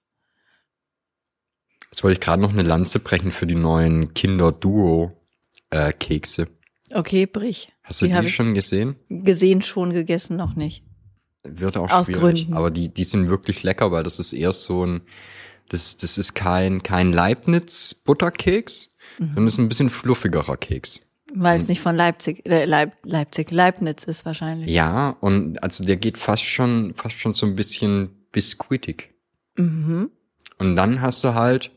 Jetzt wollte ich gerade noch eine Lanze brechen für die neuen Kinder-Duo-Kekse. Okay, brich. Hast du Die schon gesehen? Gesehen, schon gegessen, noch nicht. Wird auch Aus schwierig. Gründen. Aber die, die sind wirklich lecker, weil das ist eher so ein, das, das ist kein, kein Leibniz-Butterkeks, Mhm. sondern ist ein bisschen fluffigerer Keks. Weil es nicht von Leipzig, äh, Leip, Leipzig, Leibniz ist wahrscheinlich. Ja, und also der geht fast schon, fast schon so ein bisschen biskuitig. Mhm. Und dann hast du halt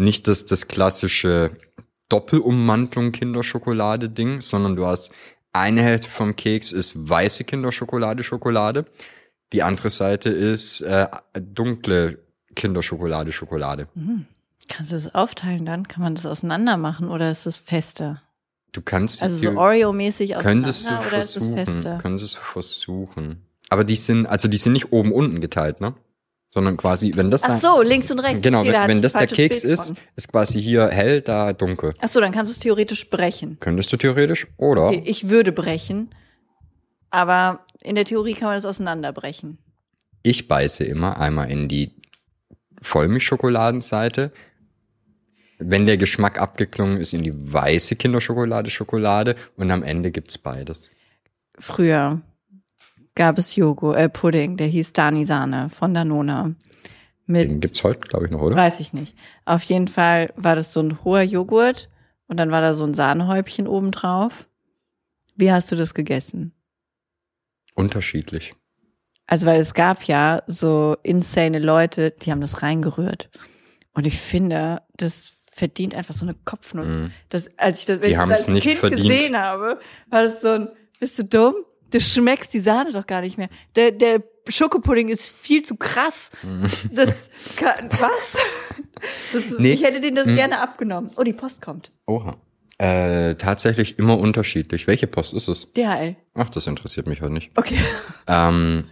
nicht das, das klassische Doppelummantelung Kinderschokolade-Ding, sondern du hast eine Hälfte vom Keks ist weiße Kinderschokolade, Schokolade. Die andere Seite ist äh, dunkle Kinderschokolade, Schokolade. Kannst du das aufteilen dann? Kann man das auseinander machen oder ist es fester? Du kannst Also so Oreo-mäßig könntest du auseinander oder ist es versuchen, fester? könntest du versuchen. Aber die sind, also die sind nicht oben unten geteilt, ne? Sondern quasi, wenn das Ach da, so, links und rechts. genau, da wenn, wenn das der Keks Bild ist, von. ist quasi hier hell, da dunkel. Ach so, dann kannst du es theoretisch brechen. Könntest du theoretisch, oder? Okay, ich würde brechen, aber in der Theorie kann man das auseinanderbrechen. ich beiße immer einmal in die Vollmilchschokoladenseite. Wenn der Geschmack abgeklungen ist, in die weiße Kinderschokolade, Schokolade und am Ende gibt's beides. Früher gab es Joghurt, äh, Pudding, der hieß Dani Sahne von Danone. Mit, Den gibt's heute, glaube ich, noch, oder? weiß ich nicht. Auf jeden Fall war das so ein hoher Joghurt und dann war da so ein Sahnehäubchen oben drauf. Wie hast du das gegessen? Unterschiedlich. Also, weil es gab ja so insane Leute, die haben das reingerührt. Und ich finde, das verdient einfach so eine Kopfnuss. Das, als ich das. Die ich das als nicht Kind verdient. gesehen habe, war das so ein, bist du dumm? Du schmeckst die Sahne doch gar nicht mehr. Der, der Schokopudding ist viel zu krass. Das kann, was? Das, Nee. Ich hätte denen das gerne abgenommen. Oh, die Post kommt. Oha. Äh, tatsächlich immer unterschiedlich. Welche Post ist es? DHL. Ach, das interessiert mich heute nicht. Okay. Ähm,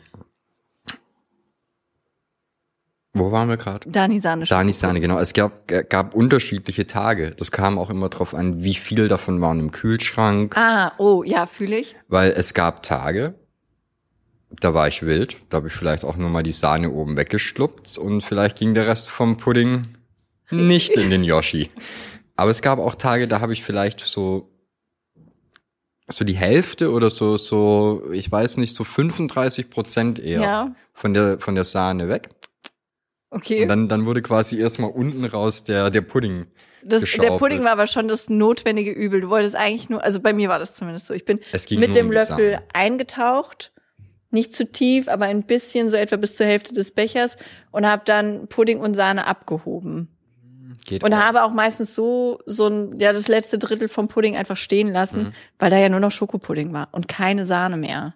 wo waren wir gerade? Dani Sahne. Dani Sahne, genau. Es gab, gab unterschiedliche Tage. Das kam auch immer drauf an, wie viel davon waren im Kühlschrank. Ah, oh, ja, fühle ich. Weil es gab Tage, da war ich wild. Da habe ich vielleicht auch nur mal die Sahne oben weggeschluckt und vielleicht ging der Rest vom Pudding nicht in den Yoshi. Aber es gab auch Tage, da habe ich vielleicht so so die Hälfte oder so so ich weiß nicht so 35 Prozent eher Ja. von der von der Sahne weg. Okay. Und dann dann wurde quasi erstmal unten raus der der Pudding. Das, der. Pudding war aber schon das notwendige Übel. Du wolltest eigentlich nur, also bei mir war das zumindest so. Ich bin mit dem um Löffel Sahne. eingetaucht, nicht zu tief, aber ein bisschen, so etwa bis zur Hälfte des Bechers und habe dann Pudding und Sahne abgehoben. Geht Und auch. habe auch meistens so, so ein, ja, das letzte Drittel vom Pudding einfach stehen lassen, Mhm. weil da ja nur noch Schokopudding war und keine Sahne mehr.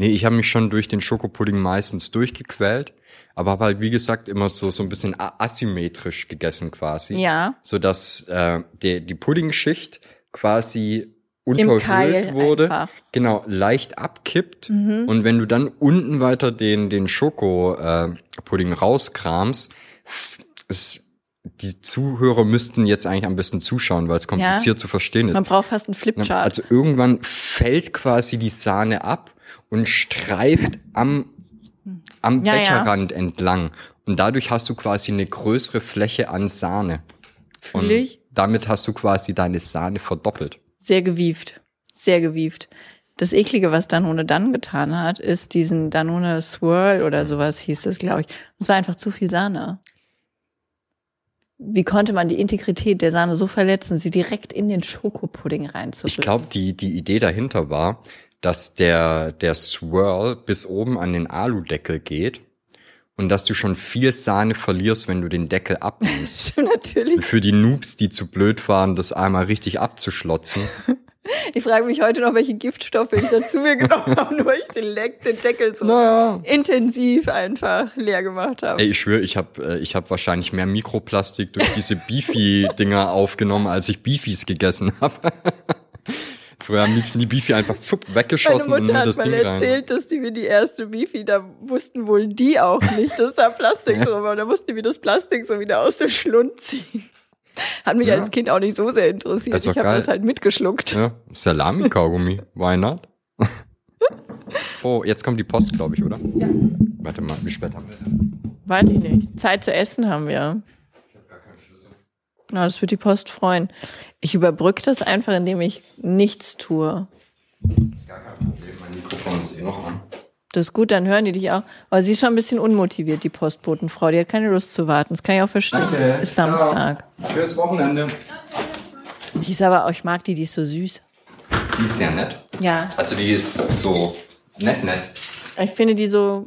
Nee, ich habe mich schon durch den Schokopudding meistens durchgequält, aber habe halt wie gesagt immer so so ein bisschen asymmetrisch gegessen quasi, Ja. so dass äh, der die Puddingschicht quasi unterhöhlt wurde, einfach. Mhm. genau leicht abkippt und wenn du dann unten weiter den den Schoko äh, rauskramst, ist die Zuhörer müssten jetzt eigentlich am besten zuschauen, weil es kompliziert zu verstehen ist. Man braucht fast einen Flipchart. Also irgendwann fällt quasi die Sahne ab und streift am, am Ja, ja. Becherrand entlang. Und dadurch hast du quasi eine größere Fläche an Sahne. Und ich. damit hast du quasi deine Sahne verdoppelt. Sehr gewieft. Sehr gewieft. Das Eklige, was Danone dann getan hat, ist diesen Danone Swirl oder sowas hieß das, glaube ich. Und es war einfach zu viel Sahne. Wie konnte man die Integrität der Sahne so verletzen, sie direkt in den Schokopudding reinzurühren? Ich glaube, die, die Idee dahinter war, dass der, der Swirl bis oben an den Aludeckel geht und dass du schon viel Sahne verlierst, wenn du den Deckel abnimmst. Natürlich. Für die Noobs, die zu blöd waren, das einmal richtig abzuschlotzen. Ich frage mich heute noch, welche Giftstoffe ich da zu mir genommen habe, nur weil ich den, Leck, den Deckel so Naja. intensiv einfach leer gemacht habe. Ey, ich schwöre, ich habe ich hab wahrscheinlich mehr Mikroplastik durch diese Beefy-Dinger aufgenommen, als ich Beefies gegessen habe. Früher am liebsten die Beefy einfach fupp, Meine weggeschossen und Mutter hat mal Ding rein. erzählt, dass die wie die erste Beefy, da wussten wohl die auch nicht, dass da Plastik drin war. Und da mussten die wie das Plastik so wieder aus dem Schlund ziehen. Hat mich Ja. als Kind auch nicht so sehr interessiert. Ich habe das halt mitgeschluckt. Ja, Salami-Kaugummi, why not? oh, jetzt kommt die Post, glaube ich, oder? Ja. Warte mal, wie spät haben wir denn? Weiß ich nicht. Zeit zu essen haben wir. Na, das wird die Post freuen. Ich überbrücke das einfach, indem ich nichts tue. Ist gar kein Problem, mein Mikrofon ist eh noch an. Das ist gut, dann hören die dich auch. Aber sie ist schon ein bisschen unmotiviert, die Postbotenfrau. Die hat keine Lust zu warten. Das kann ich auch verstehen. Danke. Ist Samstag. Schönes Wochenende. Die ist aber auch, ich mag die, die ist so süß. Die ist sehr nett. Ja. Also die ist so nett, nett. Ich finde die so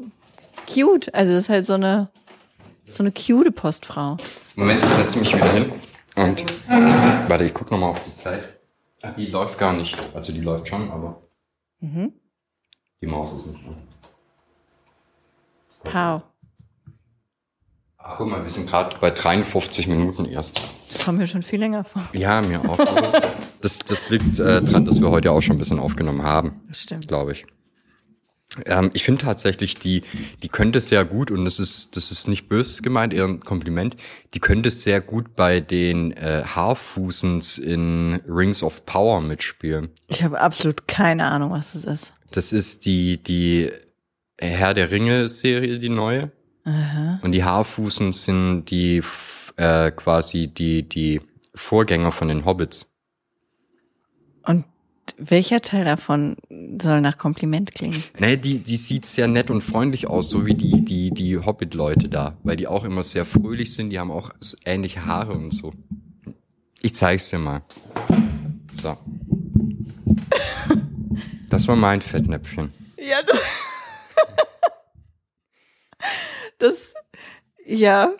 cute. Also das ist halt so eine, so eine cute Postfrau. Moment, ich setze mich wieder hin. Und warte, ich guck noch mal auf die Zeit. Ach, die läuft gar nicht. Also die läuft schon, aber die Maus ist nicht an. Pow. Ach, guck mal, wir sind gerade bei 53 Minuten erst. Das kommt mir schon viel länger vor. Ja, mir auch. das, das liegt äh, dran, dass wir heute auch schon ein bisschen aufgenommen haben, Das stimmt. glaube ich. Ähm, ich finde tatsächlich, die, die könnte sehr gut, und das ist, das ist nicht böse gemeint, eher ein Kompliment, die könnte sehr gut bei den äh, Haarfußens in Rings of Power mitspielen. Ich habe absolut keine Ahnung, was das ist. Das ist die, die Herr der Ringe-Serie, die neue. Aha. Und die Haarfußen sind die äh, quasi die, die Vorgänger von den Hobbits. Und welcher Teil davon soll nach Kompliment klingen? Nee, die, die sieht sehr nett und freundlich aus, so wie die, die, die Hobbit-Leute da, weil die auch immer sehr fröhlich sind, die haben auch ähnliche Haare und so. Ich zeig's dir mal. So. Das war mein Fettnäpfchen. Ja, das, das ja.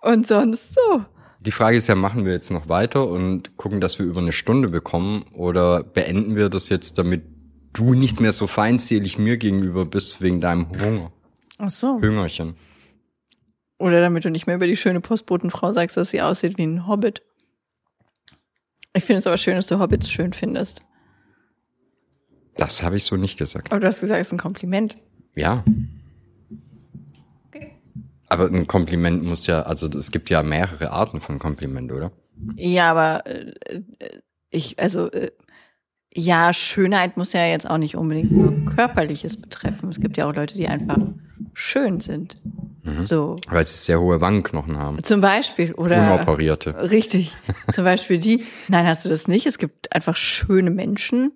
Und sonst so. Die Frage ist ja, machen wir jetzt noch weiter und gucken, dass wir über eine Stunde bekommen oder beenden wir das jetzt, damit du nicht mehr so feindselig mir gegenüber bist wegen deinem Hunger, Ach so. Hüngerchen. Oder damit du nicht mehr über die schöne Postbotenfrau sagst, dass sie aussieht wie ein Hobbit. Ich finde es aber schön, dass du Hobbits schön findest. Das habe ich so nicht gesagt. Aber du hast gesagt, es ist ein Kompliment. Ja. Aber ein Kompliment muss ja, also es gibt ja mehrere Arten von Kompliment, oder? Ja, aber äh, ich, also äh, ja, Schönheit muss ja jetzt auch nicht unbedingt nur Körperliches betreffen. Es gibt ja auch Leute, die einfach schön sind. So. Weil sie sehr hohe Wangenknochen haben. Zum Beispiel. Oder Unoperierte. Richtig. Zum Beispiel die. Nein, hast du das nicht? Es gibt einfach schöne Menschen,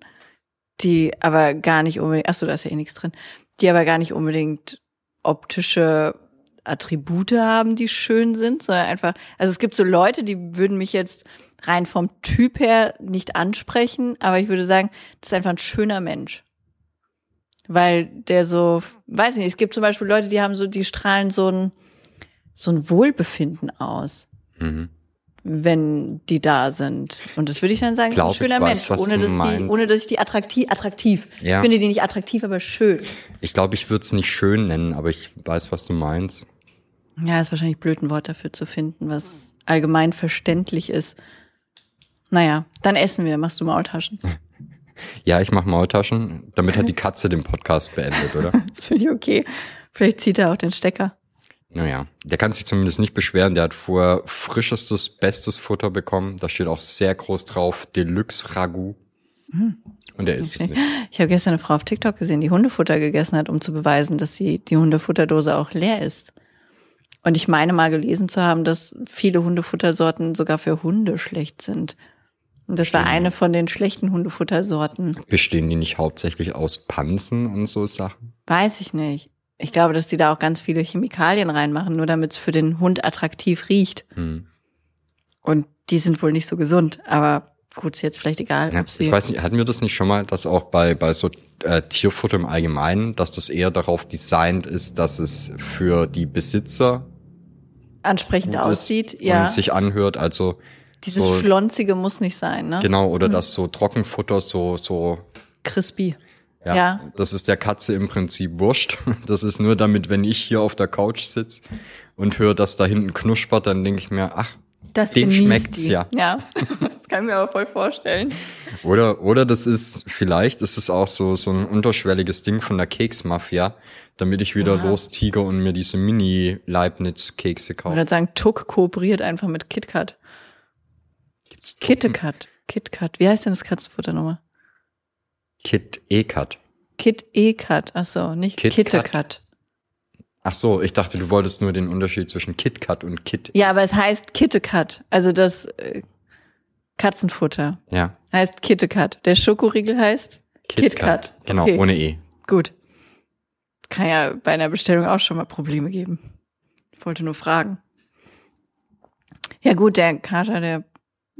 die aber gar nicht unbedingt, ach so, da ist ja eh nichts drin, die aber gar nicht unbedingt optische Attribute haben, die schön sind, sondern einfach, also es gibt so Leute, die würden mich jetzt rein vom Typ her nicht ansprechen, aber ich würde sagen, das ist einfach ein schöner Mensch. Weil der so, weiß ich nicht, es gibt zum Beispiel Leute, die haben so, die strahlen so ein, so ein Wohlbefinden aus Mhm. wenn die da sind. Und das würde ich dann sagen, Glaub, ist ein schöner weiß, Mensch, ohne dass, die, ohne dass ich die attraktiv, attraktiv. Ja. Ich finde die nicht attraktiv, aber schön. Ich glaube, ich würde es nicht schön nennen, aber ich weiß, was du meinst. Ja, ist wahrscheinlich blöd, ein Wort dafür zu finden, was allgemein verständlich ist. Naja, dann essen wir. Machst du Maultaschen? Ja, ich mache Maultaschen. Damit hat die Katze den Podcast beendet, oder? Das finde ich okay. Vielleicht zieht er auch den Stecker. Naja, der kann sich zumindest nicht beschweren. Der hat vorher frischestes, bestes Futter bekommen. Da steht auch sehr groß drauf, Deluxe Ragout. Und er isst es Okay. nicht. Ich habe gestern eine Frau auf TikTok gesehen, die Hundefutter gegessen hat, um zu beweisen, dass sie die Hundefutterdose auch leer ist. Und ich meine mal gelesen zu haben, dass viele Hundefuttersorten sogar für Hunde schlecht sind. Und das war Stimmt. eine von den schlechten Hundefuttersorten. Bestehen die nicht hauptsächlich aus Pansen und so Sachen? Weiß ich nicht. Ich glaube, dass die da auch ganz viele Chemikalien reinmachen, nur damit es für den Hund attraktiv riecht. Hm. Und die sind wohl nicht so gesund. Aber gut, ist jetzt vielleicht egal, Ja, ich weiß nicht, hatten wir das nicht schon mal, dass auch bei, bei so äh, Tierfutter im Allgemeinen, dass das eher darauf designt ist, dass es für die Besitzer ansprechend aussieht. Ja. und sich anhört, also Dieses so, Schlonzige muss nicht sein, ne? genau, oder dass so Trockenfutter so, so, Crispy. ja, Ja. das ist der Katze im Prinzip wurscht. Das ist nur damit, wenn ich hier auf der Couch sitze und höre, dass da hinten knuspert, dann denke ich mir, ach, Das Dem schmeckt's die. ja. Ja, das kann ich mir aber voll vorstellen. Oder, oder das ist, vielleicht ist es auch so, so ein unterschwelliges Ding von der Keksmafia, damit ich wieder Wow. lostiger und mir diese Mini-Leibniz-Kekse Ich kaufe. würde sagen, Tuck kooperiert einfach mit KitKat. KitKat. KitKat. Wie heißt denn das Katzenfutter nochmal? Kit E-Cut. Kit E-Kat. Ach so, nicht Kit KitKat. Ach so, ich dachte, du wolltest nur den Unterschied zwischen KitKat und Kit. Ja, aber es heißt KitKat. Also das äh, Katzenfutter Ja, heißt KitKat. Der Schokoriegel heißt KitKat. Genau, Okay. ohne E. Gut. Kann ja bei einer Bestellung auch schon mal Probleme geben. Ich wollte nur fragen. Ja gut, der Kater, der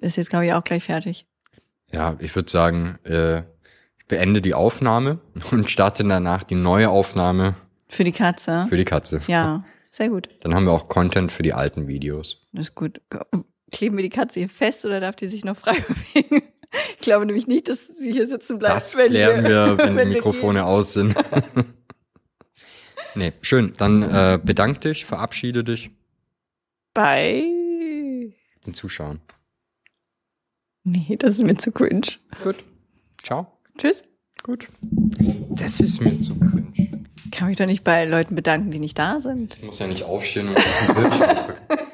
ist jetzt glaube ich auch gleich fertig. Ja, ich würde sagen, äh, ich beende die Aufnahme und starte danach die neue Aufnahme Für die Katze. für die Katze. Ja, sehr gut. Dann haben wir auch Content für die alten Videos. Das ist gut. Kleben wir die Katze hier fest oder darf die sich noch frei bewegen? Ich glaube nämlich nicht, dass sie hier sitzen bleibt. Das klären wir, wenn die Mikrofone aus sind. nee, schön. Dann äh, bedank dich, verabschiede dich Bei. den Zuschauern. Nee, das ist mir zu cringe. Gut. Ciao. Tschüss. Gut. Das ist mir zu cringe. Ich kann mich doch nicht bei Leuten bedanken, die nicht da sind. Ich muss ja nicht aufstehen und auf den Bildschirm drücken.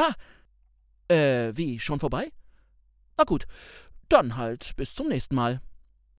Ah, äh, wie, schon vorbei? Na gut, dann halt bis zum nächsten Mal.